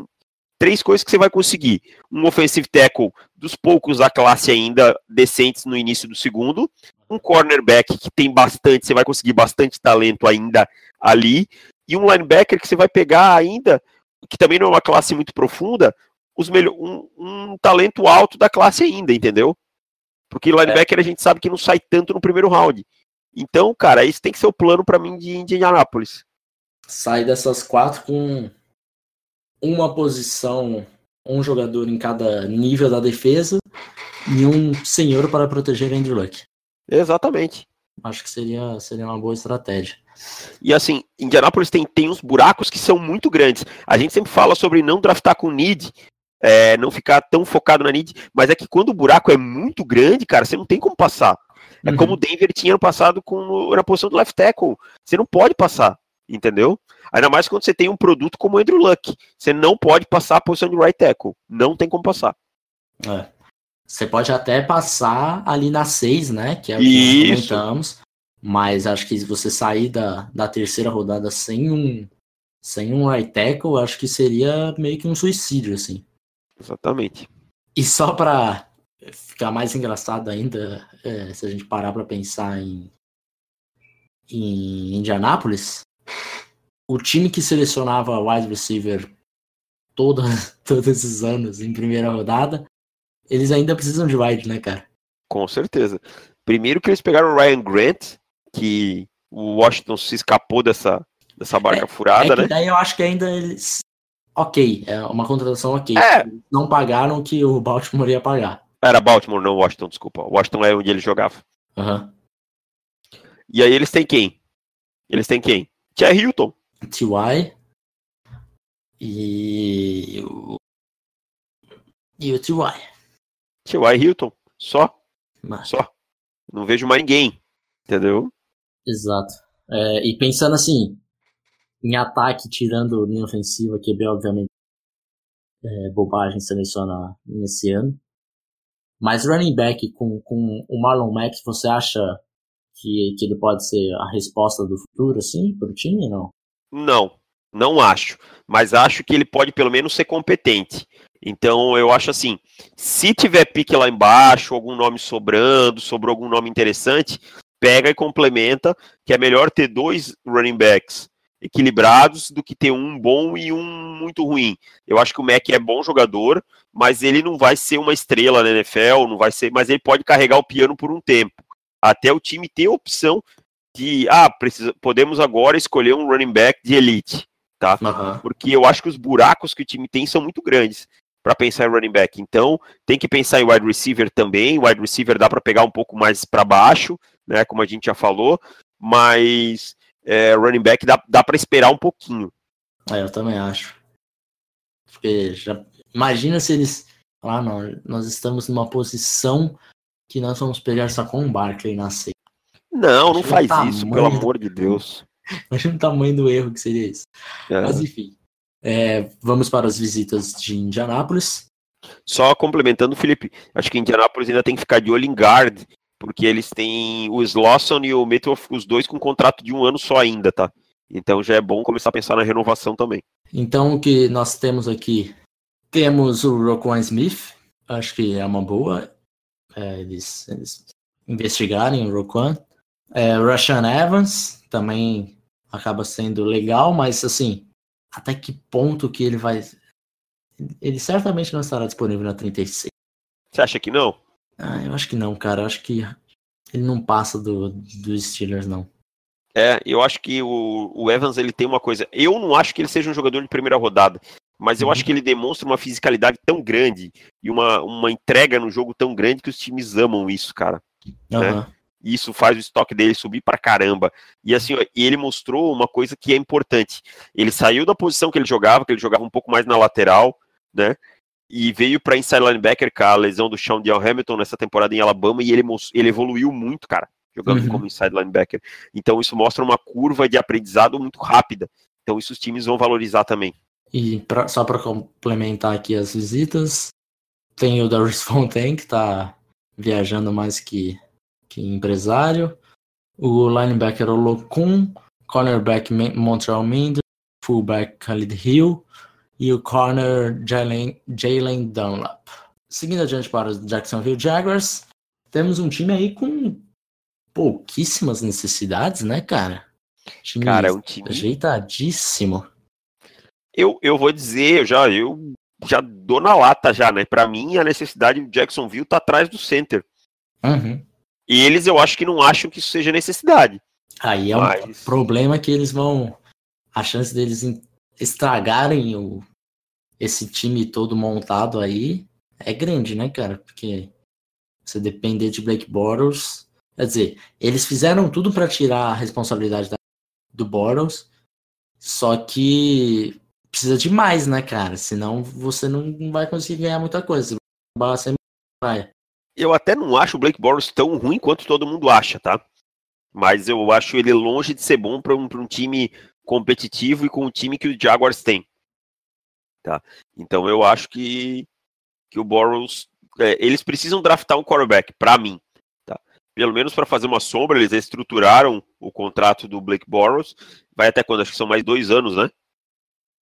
três coisas que você vai conseguir. Um offensive tackle dos poucos da classe ainda decentes no início do segundo, um cornerback que tem bastante, você vai conseguir bastante talento ainda ali, e um linebacker que você vai pegar ainda, que também não é uma classe muito profunda, os melhor, um, um talento alto da classe ainda, entendeu? Porque linebacker é. a gente sabe que não sai tanto no primeiro round. Então, cara, isso tem que ser o plano para mim de Indianapolis. Sai dessas quatro com uma posição, um jogador em cada nível da defesa e um senhor para proteger Andrew Luck. Exatamente. Acho que seria, seria uma boa estratégia. E assim, Indianapolis tem, tem uns buracos que são muito grandes. A gente sempre fala sobre não draftar com need, é, não ficar tão focado na need, mas é que quando o buraco é muito grande, cara, você não tem como passar. É uhum. como o Denver tinha no passado com, na posição do left tackle. Você não pode passar, entendeu? Ainda mais quando você tem um produto como o Andrew Luck. Você não pode passar a posição de right tackle. Não tem como passar. É. Você pode até passar ali na 6, né? Que é o que nós comentamos. Mas acho que se você sair da, da terceira rodada sem um sem um right tackle, acho que seria meio que um suicídio, assim. Exatamente. E só para ficar mais engraçado ainda, é, se a gente parar para pensar em, em Indianápolis, o time que selecionava wide receiver toda, todos esses anos em primeira rodada, eles ainda precisam de wide, né, cara? Com certeza. Primeiro que eles pegaram o Ryan Grant, que o Washington se escapou dessa, dessa barca é, furada, é né? Daí eu acho que ainda eles. Ok, é uma contratação ok. É. Não pagaram o que o Baltimore ia pagar. Era Baltimore, não Washington, desculpa. Washington é onde ele jogava. Uhum. E aí eles têm quem? Eles têm quem? Tia Hilton. T.Y. E o. E o T.Y. T.Y. Hilton. Só. Mas... Só. Não vejo mais ninguém. Entendeu? Exato. É, e pensando assim, em ataque, tirando linha ofensiva, que é obviamente é, bobagem selecionar nesse ano. Mas running back com, com o Marlon Mack, você acha que, que ele pode ser a resposta do futuro, assim, para o time, não? Não, não acho. Mas acho que ele pode pelo menos ser competente. Então eu acho assim, se tiver pique lá embaixo, algum nome sobrando, sobrou algum nome interessante, pega e complementa, que é melhor ter dois running backs equilibrados do que ter um bom e um muito ruim. Eu acho que o Mac é bom jogador, mas ele não vai ser uma estrela na NFL, não vai ser, mas ele pode carregar o piano por um tempo, até o time ter a opção de, ah, precisa, podemos agora escolher um running back de elite, tá? Uhum. Porque eu acho que os buracos que o time tem são muito grandes para pensar em running back. Então, tem que pensar em wide receiver também. Wide receiver dá para pegar um pouco mais para baixo, né? Como a gente já falou, mas é, running back dá, dá para esperar um pouquinho. É, eu também acho. Porque já imagina se eles. Ah, não, nós estamos numa posição que nós vamos pegar só com um Barkley na seca. Não, não faz isso, pelo amor de Deus. Imagina o tamanho do erro que seria isso. É. Mas enfim. É, vamos para as visitas de Indianápolis. Só complementando, Felipe, acho que Indianápolis ainda tem que ficar de olho em guard, porque eles têm o Slosson e o Metal, os dois com contrato de um ano só ainda, tá? Então já é bom começar a pensar na renovação também. Então o que nós temos aqui, temos o Roquan Smith, acho que é uma boa é, eles, eles, investigarem o Roquan. É, Rashan Evans também acaba sendo legal, mas assim, até que ponto que ele vai... Ele certamente não estará disponível na 36. Você acha que não? Ah, eu acho que não, cara. Eu acho que ele não passa do, dos Steelers, não. É, eu acho que o, o, Evans ele tem uma coisa. Eu não acho que ele seja um jogador de primeira rodada, mas eu uhum. acho que ele demonstra uma fisicalidade tão grande e uma, uma entrega no jogo tão grande que os times amam isso, cara. Uhum. Né? Isso faz o estoque dele subir pra caramba. E assim, ó, ele mostrou uma coisa que é importante. Ele saiu da posição que ele jogava, que ele jogava um pouco mais na lateral, né? E veio para inside linebacker com a lesão do Sean Dion Hamilton nessa temporada em Alabama e ele, ele evoluiu muito, cara, jogando uhum. como inside linebacker. Então isso mostra uma curva de aprendizado muito rápida. Então isso os times vão valorizar também. E pra, só para complementar aqui as visitas, tem o Darius Fontaine, que está viajando mais que, que empresário. O linebacker Olokun, cornerback Montreal Mendes, fullback Khalid Hill, e o corner Jalen Dunlap. Seguindo adiante para os Jacksonville Jaguars, temos um time aí com pouquíssimas necessidades, né, cara? Time cara, é um time ajeitadíssimo. Eu, eu vou dizer, eu já eu já dou na lata já, né? Para mim, a necessidade do Jacksonville tá atrás do center. Uhum. E eles eu acho que não acham que isso seja necessidade. Aí é Mas- um problema que eles vão. A chance deles estragarem o, esse time todo montado aí é grande, né, cara? Porque você depender de Blake Bortles. Quer dizer, eles fizeram tudo pra tirar a responsabilidade da- do Bortles, só que precisa de mais, né, cara? Senão você não vai conseguir ganhar muita coisa. Você vai. Eu até não acho o Blake Bortles tão ruim quanto todo mundo acha, tá? Mas eu acho ele longe de ser bom para um, um time competitivo e com o time que o Jaguars tem. Tá? Então eu acho que, que o Bortles. é, eles precisam draftar um quarterback, para mim. Tá? Pelo menos para fazer uma sombra, eles estruturaram o contrato do Blake Bortles. Vai até quando? Acho que são mais dois anos, né?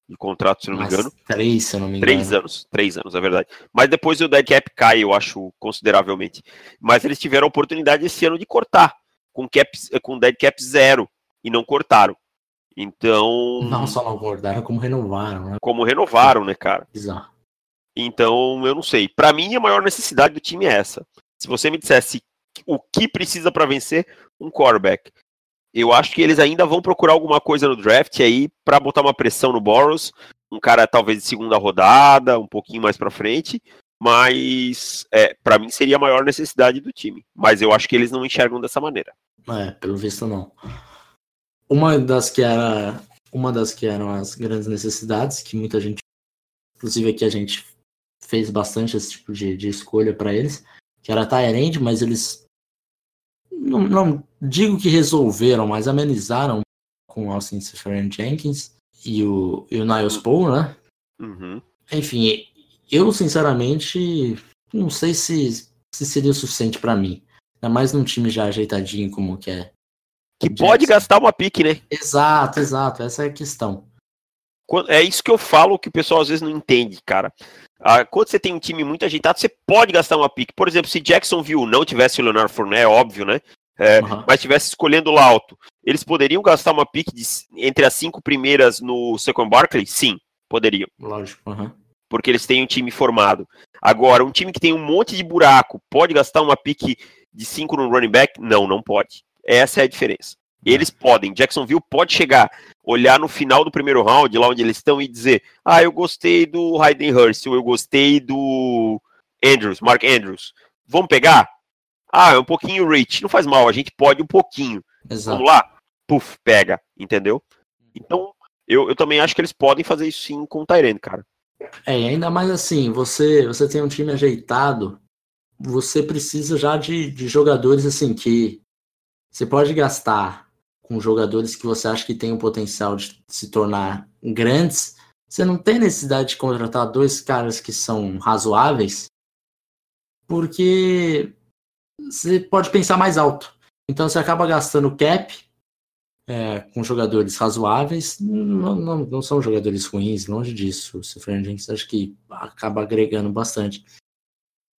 De contrato, se não me Mas engano. Três, se não me engano. Três anos, três anos, é verdade. Mas depois o dead cap cai, eu acho, consideravelmente. Mas eles tiveram a oportunidade esse ano de cortar, com, cap, com dead cap zero, e não cortaram. Então, Não só não acordaram, como renovaram, né? como renovaram, né, cara? Bizarro. Então, eu não sei. Pra mim, a maior necessidade do time é essa. Se você me dissesse o que precisa pra vencer, um quarterback. Eu acho que eles ainda vão procurar alguma coisa no draft aí pra botar uma pressão no Boros, um cara talvez de segunda rodada, um pouquinho mais pra frente, mas é, para mim seria a maior necessidade do time. Mas eu acho que eles não enxergam dessa maneira. É, pelo visto não. Uma das que era uma das que eram as grandes necessidades, que muita gente, inclusive aqui a gente fez bastante esse tipo de, de escolha para eles, que era Tyrande, mas eles não, não digo que resolveram, mas amenizaram com o Austin Seferian Jenkins e o, e o Niles Paul, né? Uhum. Enfim, eu sinceramente não sei se, se seria o suficiente para mim. Ainda mais num time já ajeitadinho como que é. Que Jackson. pode gastar uma pique, né? Exato, exato. Essa é a questão. É isso que eu falo que o pessoal às vezes não entende, cara. Ah, quando você tem um time muito ajeitado, você pode gastar uma pique. Por exemplo, se Jacksonville não tivesse o Leonardo Fournette, é óbvio, né? É, Aham. mas tivesse escolhendo lá alto, eles poderiam gastar uma pique de, entre as cinco primeiras no Second Barkley? Sim, poderiam. Lógico. aham. porque eles têm um time formado. Agora, um time que tem um monte de buraco, pode gastar uma pique de 5 no running back? Não, não pode. Essa é a diferença. Eles podem. Jacksonville pode chegar, olhar no final do primeiro round, lá onde eles estão, e dizer: Ah, eu gostei do Hayden Hurst, ou eu gostei do Andrews, Mark Andrews. Vamos pegar? Ah, é um pouquinho rich. Não faz mal, a gente pode um pouquinho. Exato. Vamos lá? Puf, pega, entendeu? Então, eu, eu também acho que eles podem fazer isso sim com o Tyrene, cara. É, ainda mais assim, você, você tem um time ajeitado, você precisa já de, de jogadores assim que você pode gastar com jogadores que você acha que tem o potencial de se tornar grandes. Você não tem necessidade de contratar dois caras que são razoáveis, porque você pode pensar mais alto. Então você acaba gastando cap é, com jogadores razoáveis. Não, não, não são jogadores ruins, longe disso. O Jenkins acho que acaba agregando bastante.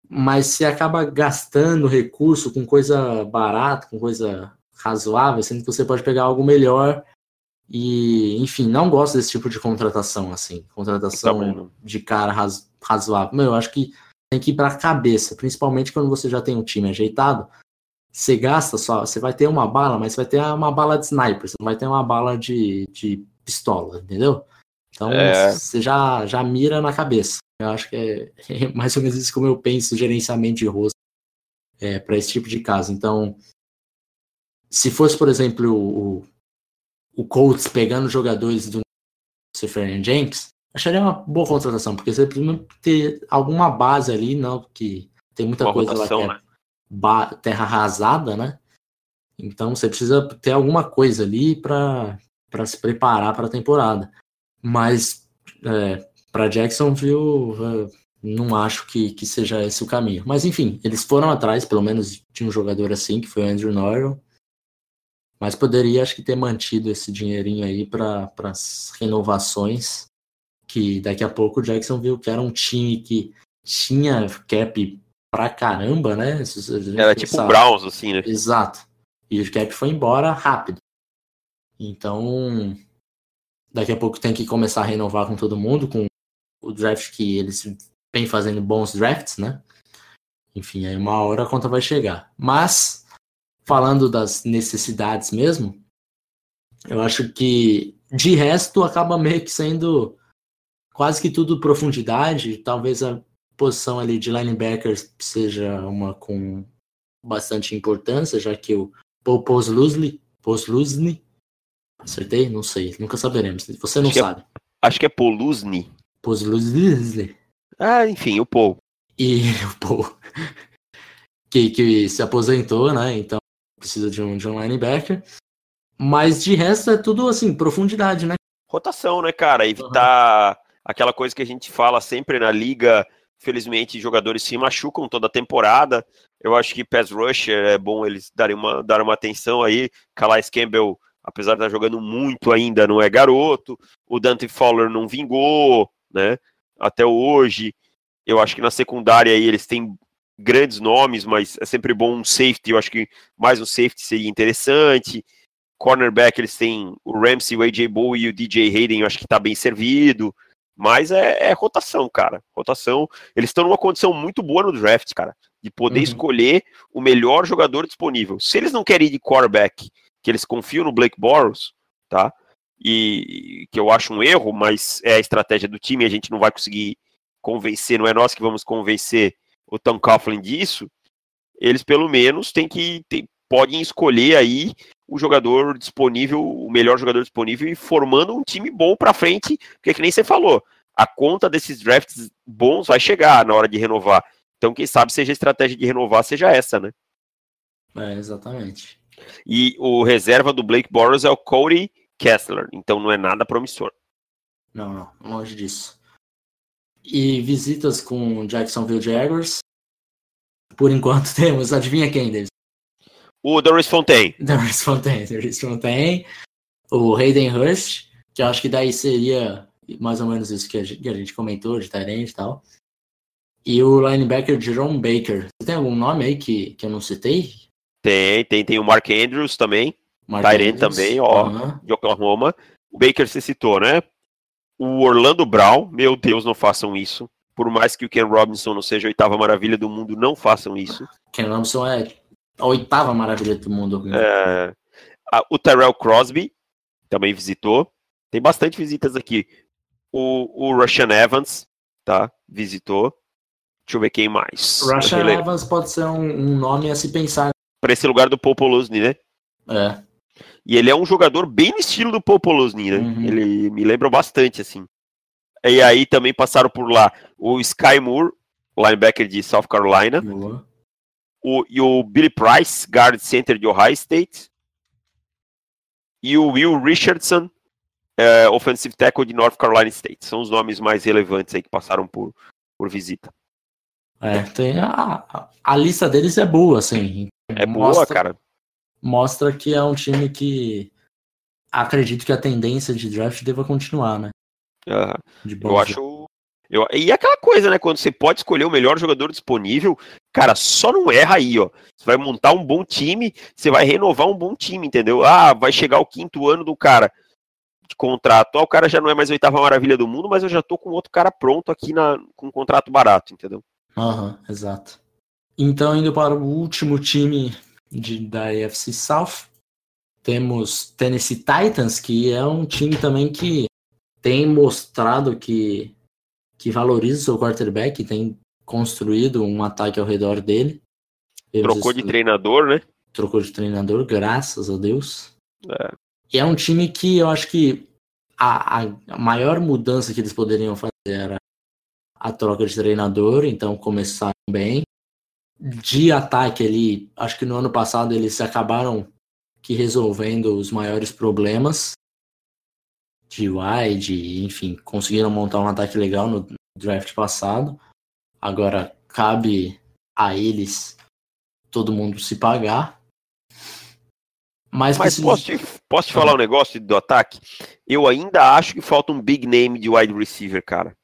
Mas você acaba gastando recurso com coisa barata, com coisa razoável, sendo que você pode pegar algo melhor. E, enfim, não gosto desse tipo de contratação, assim. Contratação de cara raz- razoável. Meu, eu acho que tem que ir para a cabeça, principalmente quando você já tem um time ajeitado. Você gasta só, você vai ter uma bala, mas você vai ter uma bala de sniper, você não vai ter uma bala de, de pistola, entendeu? Então É. você já, já mira na cabeça. Eu acho que é, é mais ou menos isso como eu penso gerenciamento de rosto é, para esse tipo de caso. Então, se fosse, por exemplo, o, o Colts pegando jogadores do Stephen Jenkins, acharia uma boa contratação, porque você precisa ter alguma base ali, não, que tem muita Uma coisa rotação, lá que é né? terra arrasada, né? Então você precisa ter alguma coisa ali para se preparar para a temporada. Mas é, para Jacksonville, é, não acho que, que seja esse o caminho. Mas enfim, eles foram atrás, pelo menos de um jogador assim, que foi o Andrew Norrell. Mas poderia, acho que, ter mantido esse dinheirinho aí para as renovações. Que daqui a pouco o Jacksonville, que era um time que tinha cap pra caramba, né? Era tipo o Browns, assim, né? Exato. E o cap foi embora rápido. Então, daqui a pouco tem que começar a renovar com todo mundo, com o draft que eles vêm fazendo bons drafts, né? Enfim, aí uma hora a conta vai chegar. Mas, falando das necessidades mesmo, eu acho que de resto acaba meio que sendo quase que tudo profundidade. Talvez a posição ali de linebackers seja uma com bastante importância, já que o Paul Poslusny, acertei? Não sei, nunca saberemos. Você não Acho que é- sabe. Acho que é Polusny. Poslusny. Ah, enfim, o Paul. E o Paul, que, que se aposentou, né? Então precisa de um, de um linebacker. Mas de resto é tudo assim, profundidade, né? Rotação, né, cara? Evitar aquela coisa que a gente fala sempre na liga. Felizmente, jogadores se machucam toda a temporada. Eu acho que pass rusher é bom eles darem uma, dar uma atenção aí. Calais Campbell, apesar de estar jogando muito ainda, não é garoto. O Dante Fowler não vingou, né? Até hoje. Eu acho que na secundária aí eles têm grandes nomes, mas é sempre bom um safety. Eu acho que mais um safety seria interessante. Cornerback, eles têm o Ramsey, o AJ Bowie e o DJ Hayden, eu acho que tá bem servido. Mas é, é rotação, cara. Rotação. Eles estão numa condição muito boa no draft, cara. De poder Uhum. escolher o melhor jogador disponível. Se eles não querem ir de quarterback, que eles confiam no Blake Bortles, tá? E que eu acho um erro, mas é a estratégia do time, a gente não vai conseguir convencer, não é nós que vamos convencer o Tom Coughlin disso. Eles pelo menos têm que tem- podem escolher aí o jogador disponível, o melhor jogador disponível e formando um time bom pra frente, porque que nem você falou, a conta desses drafts bons vai chegar na hora de renovar. Então, quem sabe seja a estratégia de renovar seja essa, né? É, exatamente. E o reserva do Blake Bortles é o Cody Kessler, então não é nada promissor. Não, não, longe disso. E visitas com Jacksonville Jaguars. Por enquanto temos, adivinha quem deles? O Doris Fontaine, Darius Fontaine, Darius Fontaine, o Hayden Hurst, que eu acho que daí seria mais ou menos isso que a gente, que a gente comentou, de Tyrant e tal. E o linebacker Jerome Baker. Você tem algum nome aí que, que eu não citei? Tem, tem, tem o Mark Andrews também, Mark Andrews? também, ó. De Oklahoma. O Baker se citou, né? O Orlando Brown, meu Deus, não façam isso. Por mais que o Ken Robinson não seja a oitava maravilha do mundo, não façam isso. Ken Robinson é a oitava maravilha do mundo. É, o Terrell Crosby também visitou. Tem bastante visitas aqui. O, o Russian Evans, tá? Visitou. Deixa eu ver quem mais. Russian Evans pode ser um, um nome a se pensar. Pra esse lugar do Popolosny, né? É, E ele é um jogador bem no estilo do Popolosny, né? Uhum. Ele me lembra bastante, assim. E aí também passaram por lá o Sky Moore, linebacker de South Carolina, o, e o Billy Price, guard center de Ohio State, e o Will Richardson, eh, offensive tackle de North Carolina State. São os nomes mais relevantes aí que passaram por, por visita. É, tem a, a- a lista deles é boa, assim. É boa, Mostra- cara. Mostra que é um time que acredito que a tendência de draft deva continuar, né? De Eu acho. Eu, e aquela coisa, né? Quando você pode escolher o melhor jogador disponível, cara, só não erra aí, ó. Você vai montar um bom time, você vai renovar um bom time, entendeu? Ah, vai chegar o quinto ano do cara de contrato. Ah, o cara já não é mais a oitava maravilha do mundo, mas eu já tô com outro cara pronto aqui na, com um contrato barato, entendeu? Aham, exato. Então, indo para o último time de, da AFC South, temos Tennessee Titans, que é um time também que tem mostrado que, que valoriza o seu quarterback, tem construído um ataque ao redor dele. Trocou de treinador, né? trocou de treinador, graças a Deus. É. E é um time que eu acho que a, a- a maior mudança que eles poderiam fazer era a troca de treinador, então começaram bem. De ataque ali, acho que no ano passado eles acabaram que resolvendo os maiores problemas de wide, enfim, conseguiram montar um ataque legal no draft passado. Agora cabe a eles todo mundo se pagar. Mas, Mas precisa- posso te, posso te falar um negócio do ataque? Eu ainda acho que falta um big name de wide receiver, cara.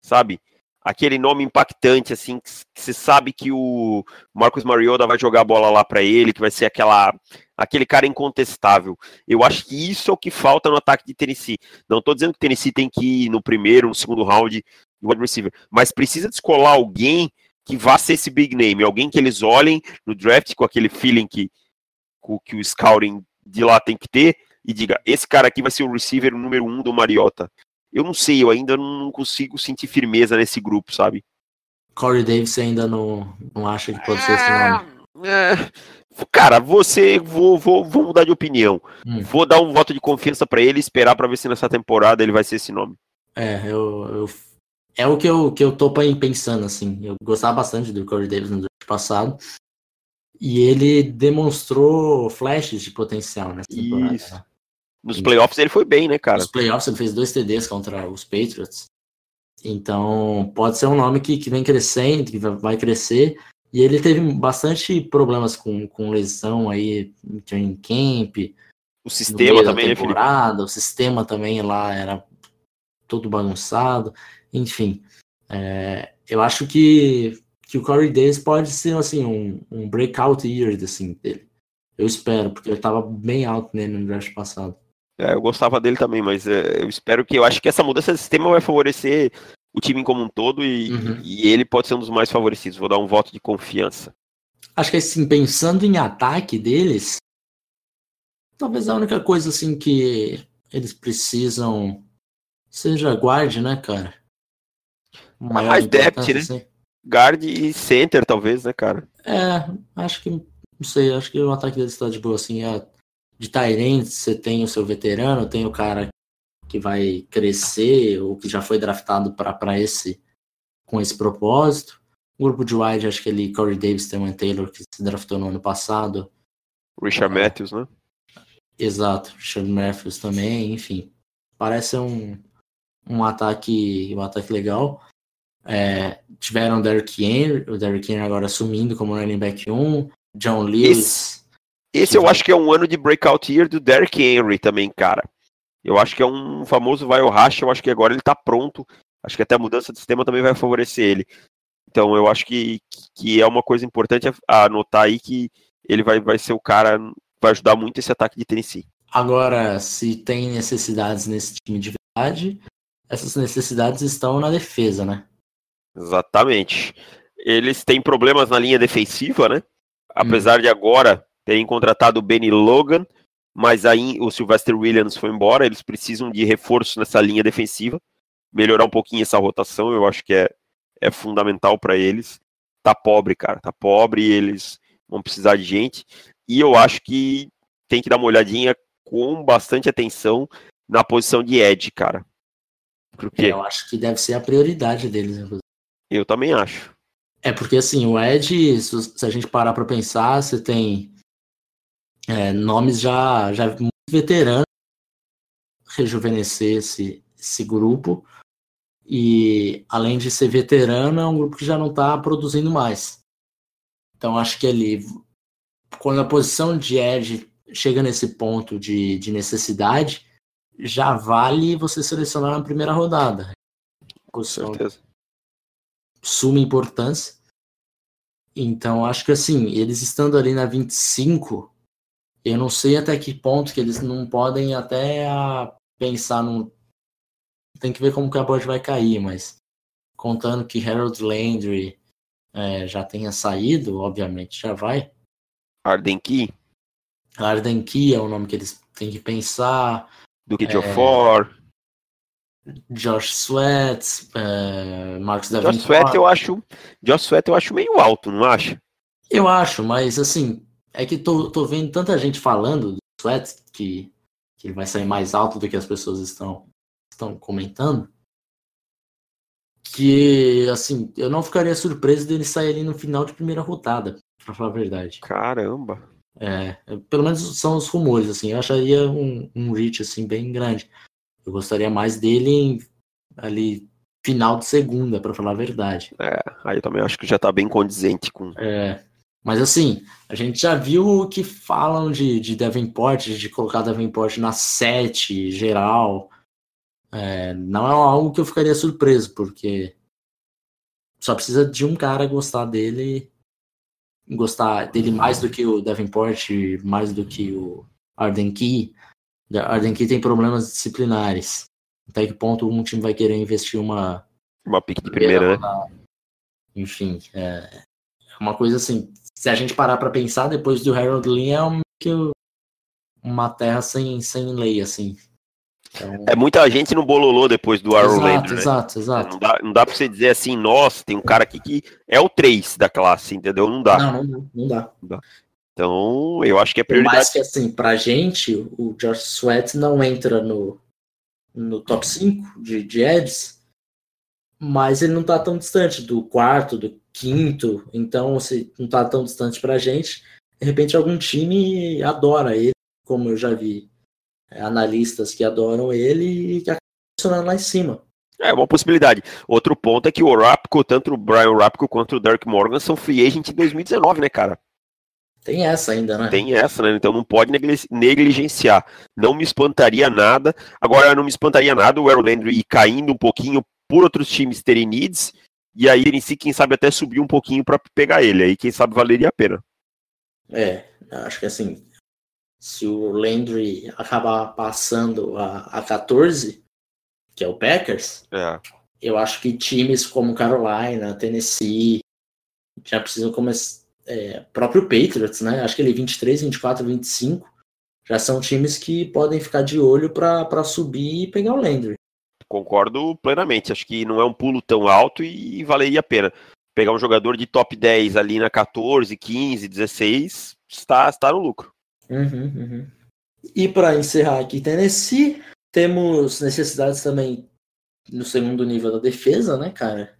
Sabe? Aquele nome impactante, assim, que você sabe que o Marcos Mariota vai jogar a bola lá pra ele, que vai ser aquela, aquele cara incontestável. Eu acho que isso é o que falta no ataque de Tennessee. Não tô dizendo que Tennessee tem que ir no primeiro, no segundo round wide receiver. Mas precisa descolar alguém que vá ser esse big name, alguém que eles olhem no draft com aquele feeling que, que o scouting de lá tem que ter e diga, esse cara aqui vai ser o receiver número um do Mariota. Eu não sei, eu ainda não consigo sentir firmeza nesse grupo, sabe? Corey Davis ainda não, não acha que pode ser esse nome. É, cara, você vou, vou, vou mudar de opinião. Hum. Vou dar um voto de confiança para ele e esperar para ver se nessa temporada ele vai ser esse nome. É, eu, eu é o que eu, que eu tô pensando, assim. Eu gostava bastante do Corey Davis no ano passado. E ele demonstrou flashes de potencial nessa temporada. Isso. Nos playoffs ele foi bem, né, cara? Nos playoffs ele fez dois TDs contra os Patriots. Então, pode ser um nome que, que vem crescendo, que vai crescer. E ele teve bastante problemas com, com lesão aí em training camp. O sistema também, né, temporada, O sistema também lá era todo bagunçado. Enfim, é, eu acho que, que o Corey Davis pode ser assim, um, um breakout year assim, dele. Eu espero, porque ele estava bem alto nele no draft passado. É, eu gostava dele também, mas é, eu espero que. Eu acho que essa mudança de sistema vai favorecer o time como um todo e, uhum. e ele pode ser um dos mais favorecidos. Vou dar um voto de confiança. Acho que assim, pensando em ataque deles, talvez a única coisa assim que eles precisam seja guarde, né, cara? Maior mais depth, né? Assim. Guard e center, talvez, né, cara? É, acho que. Não sei, acho que o ataque deles está de boa, assim. É, de Tyrant, você tem o seu veterano, tem o cara que vai crescer, ou que já foi draftado para esse com esse propósito. O grupo de wide, acho que ele, Corey Davis, tem um Taylor que se draftou no ano passado. Richard é, Matthews, né? Exato, Richard Matthews também, enfim. Parece um, um ataque um ataque legal. É, tiveram o Derrick Henry, o Derrick Henry agora assumindo como running back 1, John Lewis. Esse, esse eu acho que é um ano de breakout year do Derrick Henry também, cara. Eu acho que é um famoso vai o racha, eu acho que agora ele tá pronto. Acho que até a mudança de sistema também vai favorecer ele. Então eu acho que, que é uma coisa importante a anotar aí que ele vai, vai ser o cara, vai ajudar muito esse ataque de Tennessee. Agora, se tem necessidades nesse time de verdade, essas necessidades estão na defesa, né? Exatamente. Eles têm problemas na linha defensiva, né? Apesar hum. de agora terem contratado o Benny Logan, mas aí o Sylvester Williams foi embora, eles precisam de reforço nessa linha defensiva, melhorar um pouquinho essa rotação, eu acho que é, é fundamental para eles. Tá pobre, cara, tá pobre, eles vão precisar de gente, e eu acho que tem que dar uma olhadinha com bastante atenção na posição de Ed, cara. Porque... É, eu acho que deve ser a prioridade deles, inclusive. Eu também acho. É porque assim, o Ed, se a gente parar para pensar, você tem é, nomes já, já muito veteranos rejuvenescer esse, esse grupo. E além de ser veterano, é um grupo que já não está produzindo mais. Então acho que ele, quando a posição de Ed chega nesse ponto de, de necessidade, já vale você selecionar na primeira rodada. Com certeza. Suma importância. Então, acho que assim, eles estando ali na 25, eu não sei até que ponto que eles não podem até pensar no. Tem que ver como que a board vai cair, mas contando que Harold Landry é, já tenha saído, obviamente já vai. Arden Key? Arden Key é o nome que eles têm que pensar. Duke é, Jofor. Josh Sweat, é, Marcos Davenport. Josh Sweat eu acho, Josh Sweat eu acho meio alto, não acha? Eu acho, mas assim, é que tô, tô vendo tanta gente falando do Sweat que, que ele vai sair mais alto do que as pessoas estão, estão comentando. Que, assim, eu não ficaria surpreso dele sair ali no final de primeira rodada, pra falar a verdade. Caramba! É, pelo menos são os rumores, assim. Eu acharia um, um reach, assim, bem grande. Eu gostaria mais dele em, ali final de segunda, para falar a verdade. É, aí eu também acho que já tá bem condizente com. É. Mas assim, a gente já viu o que falam de, de Davenport, de colocar Davenport na 7 geral. É, não é algo que eu ficaria surpreso, porque só precisa de um cara gostar dele gostar dele mais do que o Davenport, mais do que o Arden Key. Arden Key tem problemas disciplinares. Até que ponto um time vai querer investir uma, Uma pique de primeira, né? Enfim, é uma coisa assim. Se a gente parar para pensar, depois do Harold Lynn é um, que uma terra sem, sem lei, assim. Então... É muita gente no bololô depois do Aaron exato, Landry, né? Exato, exato. Não dá, não dá pra você dizer assim, nossa, tem um cara aqui que é o 3 da classe, entendeu? Não dá. Não, não, não dá. Não dá. Então, eu acho que é prioridade. Mas que assim, pra gente, o George Sweat não entra no, no top 5 de, de Eds, mas ele não tá tão distante do quarto, do quinto, então se não tá tão distante pra gente, de repente algum time adora ele, como eu já vi é, analistas que adoram ele e que acabam funcionando lá em cima. É uma possibilidade. Outro ponto é que o Rapco, tanto o Brian Rapco quanto o Derek Morgan são free agent em 2019, né, cara? Tem essa ainda, né? Tem essa, né? Então não pode negligenciar. Não me espantaria nada. Agora, não me espantaria nada o Aaron Landry ir caindo um pouquinho por outros times terem needs. E aí, em si, quem sabe até subir um pouquinho para pegar ele. Aí, quem sabe, valeria a pena. É, acho que assim, se o Landry acabar passando a, a 14, que é o Packers, é. eu acho que times como Carolina, Tennessee, já precisam começar. É, próprio Patriots, né? Acho que ele 23, 24, 25 já são times que podem ficar de olho para subir e pegar o Landry. Concordo plenamente. Acho que não é um pulo tão alto e valeria a pena. Pegar um jogador de top 10 ali na 14, 15, 16, está, está no lucro. Uhum, uhum. E para encerrar aqui, Tennessee, temos necessidades também no segundo nível da defesa, né, cara?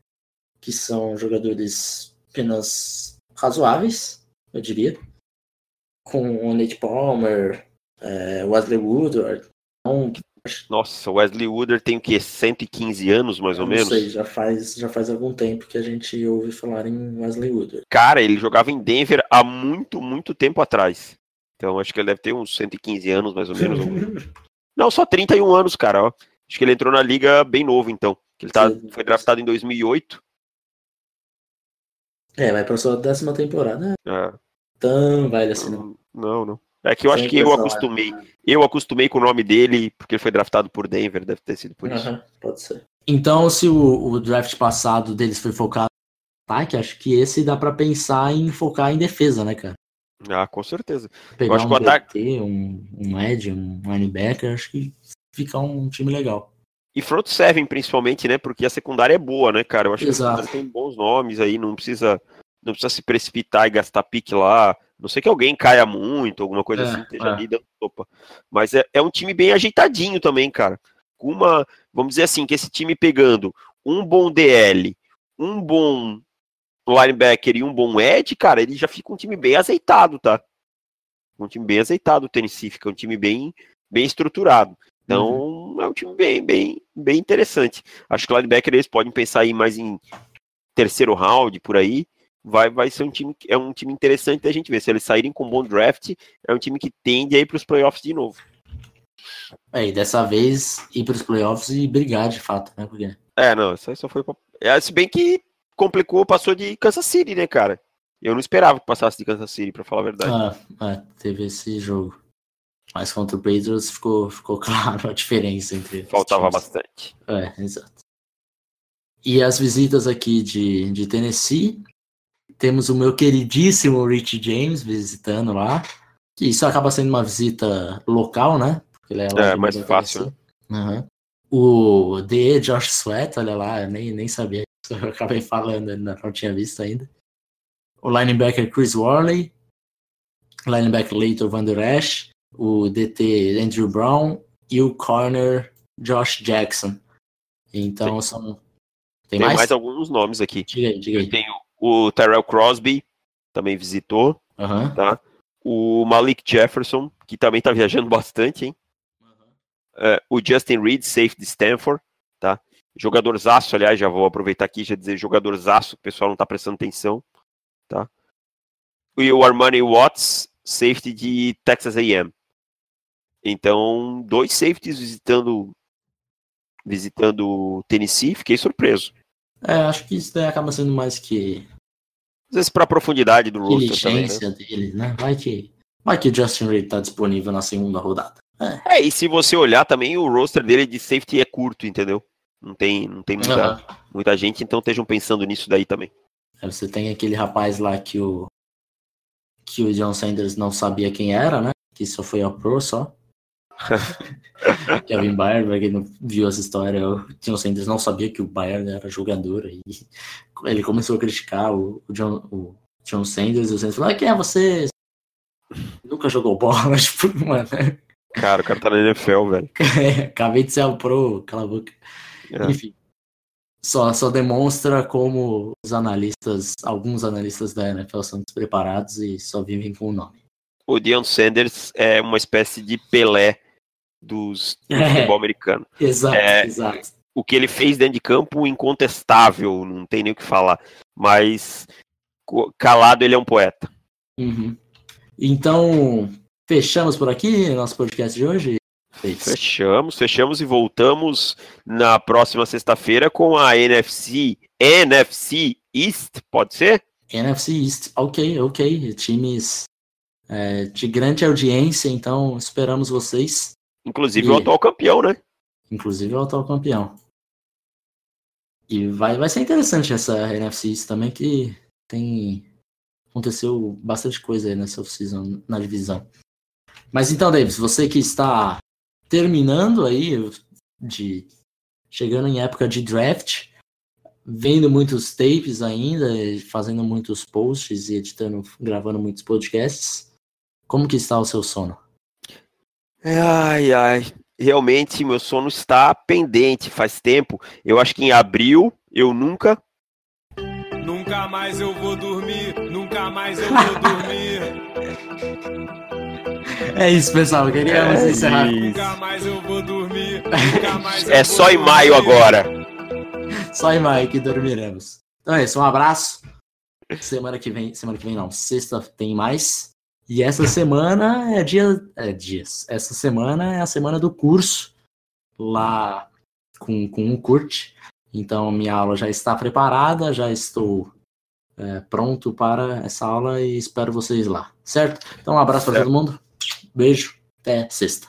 Que são jogadores apenas razoáveis, eu diria. Com o Nate Palmer, é, Wesley Woodward. Então, Nossa, Wesley Woodward tem o quê? 115 anos, mais ou menos? Não sei, já faz, já faz algum tempo que a gente ouve falar em Wesley Woodward. Cara, ele jogava em Denver há muito, muito tempo atrás. Então acho que ele deve ter uns 115 anos, mais ou menos. Não, só 31 anos, cara. Ó. Acho que ele entrou na liga bem novo, então. Ele tá, foi draftado em 2008. É, vai pra sua décima temporada. É. Tão velho assim, não. Não, não. É que eu Sem acho que eu acostumei. Né? Eu acostumei com o nome dele, porque ele foi draftado por Denver, deve ter sido por isso. pode ser. Então, se o, o, draft passado deles foi focado no ataque, acho que esse dá para pensar em focar em defesa, né, cara? Ah, com certeza. Pegar eu acho um que o ataque... um, um Ed, um linebacker, acho que fica um time legal. E front seven, principalmente, né? Porque a secundária é boa, né, cara? Eu acho Exato. que tem bons nomes aí, não precisa, não precisa se precipitar e gastar pique lá. Não sei que alguém caia muito, alguma coisa é, assim, esteja é. ali dando sopa. Mas é, é um time bem ajeitadinho também, cara. Uma, vamos dizer assim, que esse time pegando um bom DL, um bom linebacker e um bom edge, cara, ele já fica um time bem azeitado, tá? Um time bem azeitado, o Tennessee fica um time bem, bem estruturado. Então, uhum. é um time bem, bem, bem interessante. Acho que o linebacker eles podem pensar aí mais em terceiro round, por aí. Vai, vai ser um time, é um time interessante da gente ver. Se eles saírem com um bom draft, é um time que tende a ir para os playoffs de novo. É, e dessa vez ir para os playoffs e brigar de fato, né? Porque... É, não, isso aí só foi pra... é, Se bem que complicou, passou de Kansas City, né, cara? Eu não esperava que passasse de Kansas City, pra falar a verdade. Ah, é, teve esse jogo. Mas contra o Patriots ficou, ficou claro a diferença entre. Faltava bastante. É, exato. E as visitas aqui de, de Tennessee. Temos o meu queridíssimo Rich James visitando lá. Que isso acaba sendo uma visita local, né? Porque ele é, é mais fácil. Uhum. O DE Josh Sweat, olha lá, eu nem, nem sabia eu acabei falando, não tinha visto ainda. O linebacker Chris Worley, linebacker Leighton Van Der Esch, o DT Andrew Brown e o corner Josh Jackson. Então Tem. são. Tem, Tem mais? mais? alguns nomes aqui. Diga aí, diga aí. Tem o Terrell Crosby, também visitou. Uhum. Tá? O Malik Jefferson, que também tá viajando bastante, hein? Uhum. Uh, o Justin Reed, safe de Stanford, tá? Jogadorzaço, aliás, já vou aproveitar aqui e já dizer jogadorzaço, o pessoal não está prestando atenção, tá? E o Armani Watts, safety de Texas A&M. Então, dois safeties visitando visitando Tennessee, fiquei surpreso. É, acho que isso daí acaba sendo mais que às vezes para a profundidade do roster também, né? dele, né? Vai que vai que o Justin Reed tá disponível na segunda rodada. É. é, e se você olhar também o roster dele de safety é curto, entendeu? Não tem, não tem muita, Aham. muita gente, então estejam pensando nisso daí também. Aí você tem aquele rapaz lá que o que o John Sanders não sabia quem era, né? Que só foi ao Pro só. Kevin Byard, pra quem não viu essa história, o John Sanders não sabia que o Byard era jogador e ele começou a criticar o, o John, o John Sanders e o Sanders falou, ah, quem é você? Nunca jogou bola, tipo, mano, Cara, o cara tá na NFL, velho. acabei de ser ao Pro, cala a boca. É. Enfim, só, só demonstra como os analistas, alguns analistas da NFL são despreparados e só vivem com o nome. O Deion Sanders é uma espécie de Pelé dos, do É. futebol americano. Exato, É, exato. O que ele fez dentro de campo, incontestável, não tem nem o que falar. Mas calado, ele é um poeta. Uhum. Então, fechamos por aqui nosso podcast de hoje. Fechamos, fechamos e voltamos na próxima sexta-feira com a NFC, NFC East, pode ser? NFC East, ok, ok. Times é, de grande audiência, então esperamos vocês, Inclusive E- o atual campeão, né? inclusive o atual campeão. E vai, vai ser interessante essa NFC também, que tem. Aconteceu bastante coisa aí nessa off-season na divisão. Mas então, Davis, você que está terminando aí de. chegando em época de draft, vendo muitos tapes ainda, fazendo muitos posts e editando, gravando muitos podcasts. Como que está o seu sono? Ai, ai. Realmente, meu sono está pendente faz tempo. Eu acho que em abril eu nunca. Nunca mais eu vou dormir, nunca mais eu vou dormir. É isso, pessoal. Queríamos É encerrar. isso. Nunca mais eu vou dormir, nunca mais eu É vou só em dormir. maio agora. Só em maio que dormiremos. Então é isso, um abraço. Semana que vem, semana que vem não, sexta tem mais. E essa semana é dia, é dias. Essa semana é a semana do curso lá com, com o Kurt. Então minha aula já está preparada, já estou é, pronto para essa aula e espero vocês lá, certo? Então um abraço para todo mundo. Beijo, até sexta.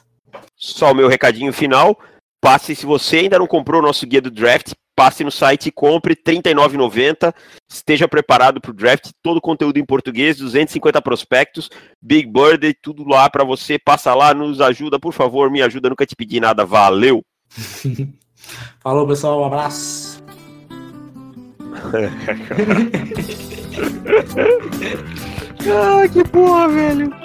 Só o meu recadinho final. Passe, se você ainda não comprou o nosso guia do draft, passe no site e compre R$ 39,90. Esteja preparado para o draft, todo o conteúdo em português, 250 prospectos, Big Bird, tudo lá para você. Passa lá, nos ajuda, por favor, me ajuda, nunca te pedi nada. Valeu! Falou, pessoal, um abraço. Ah, que porra, velho!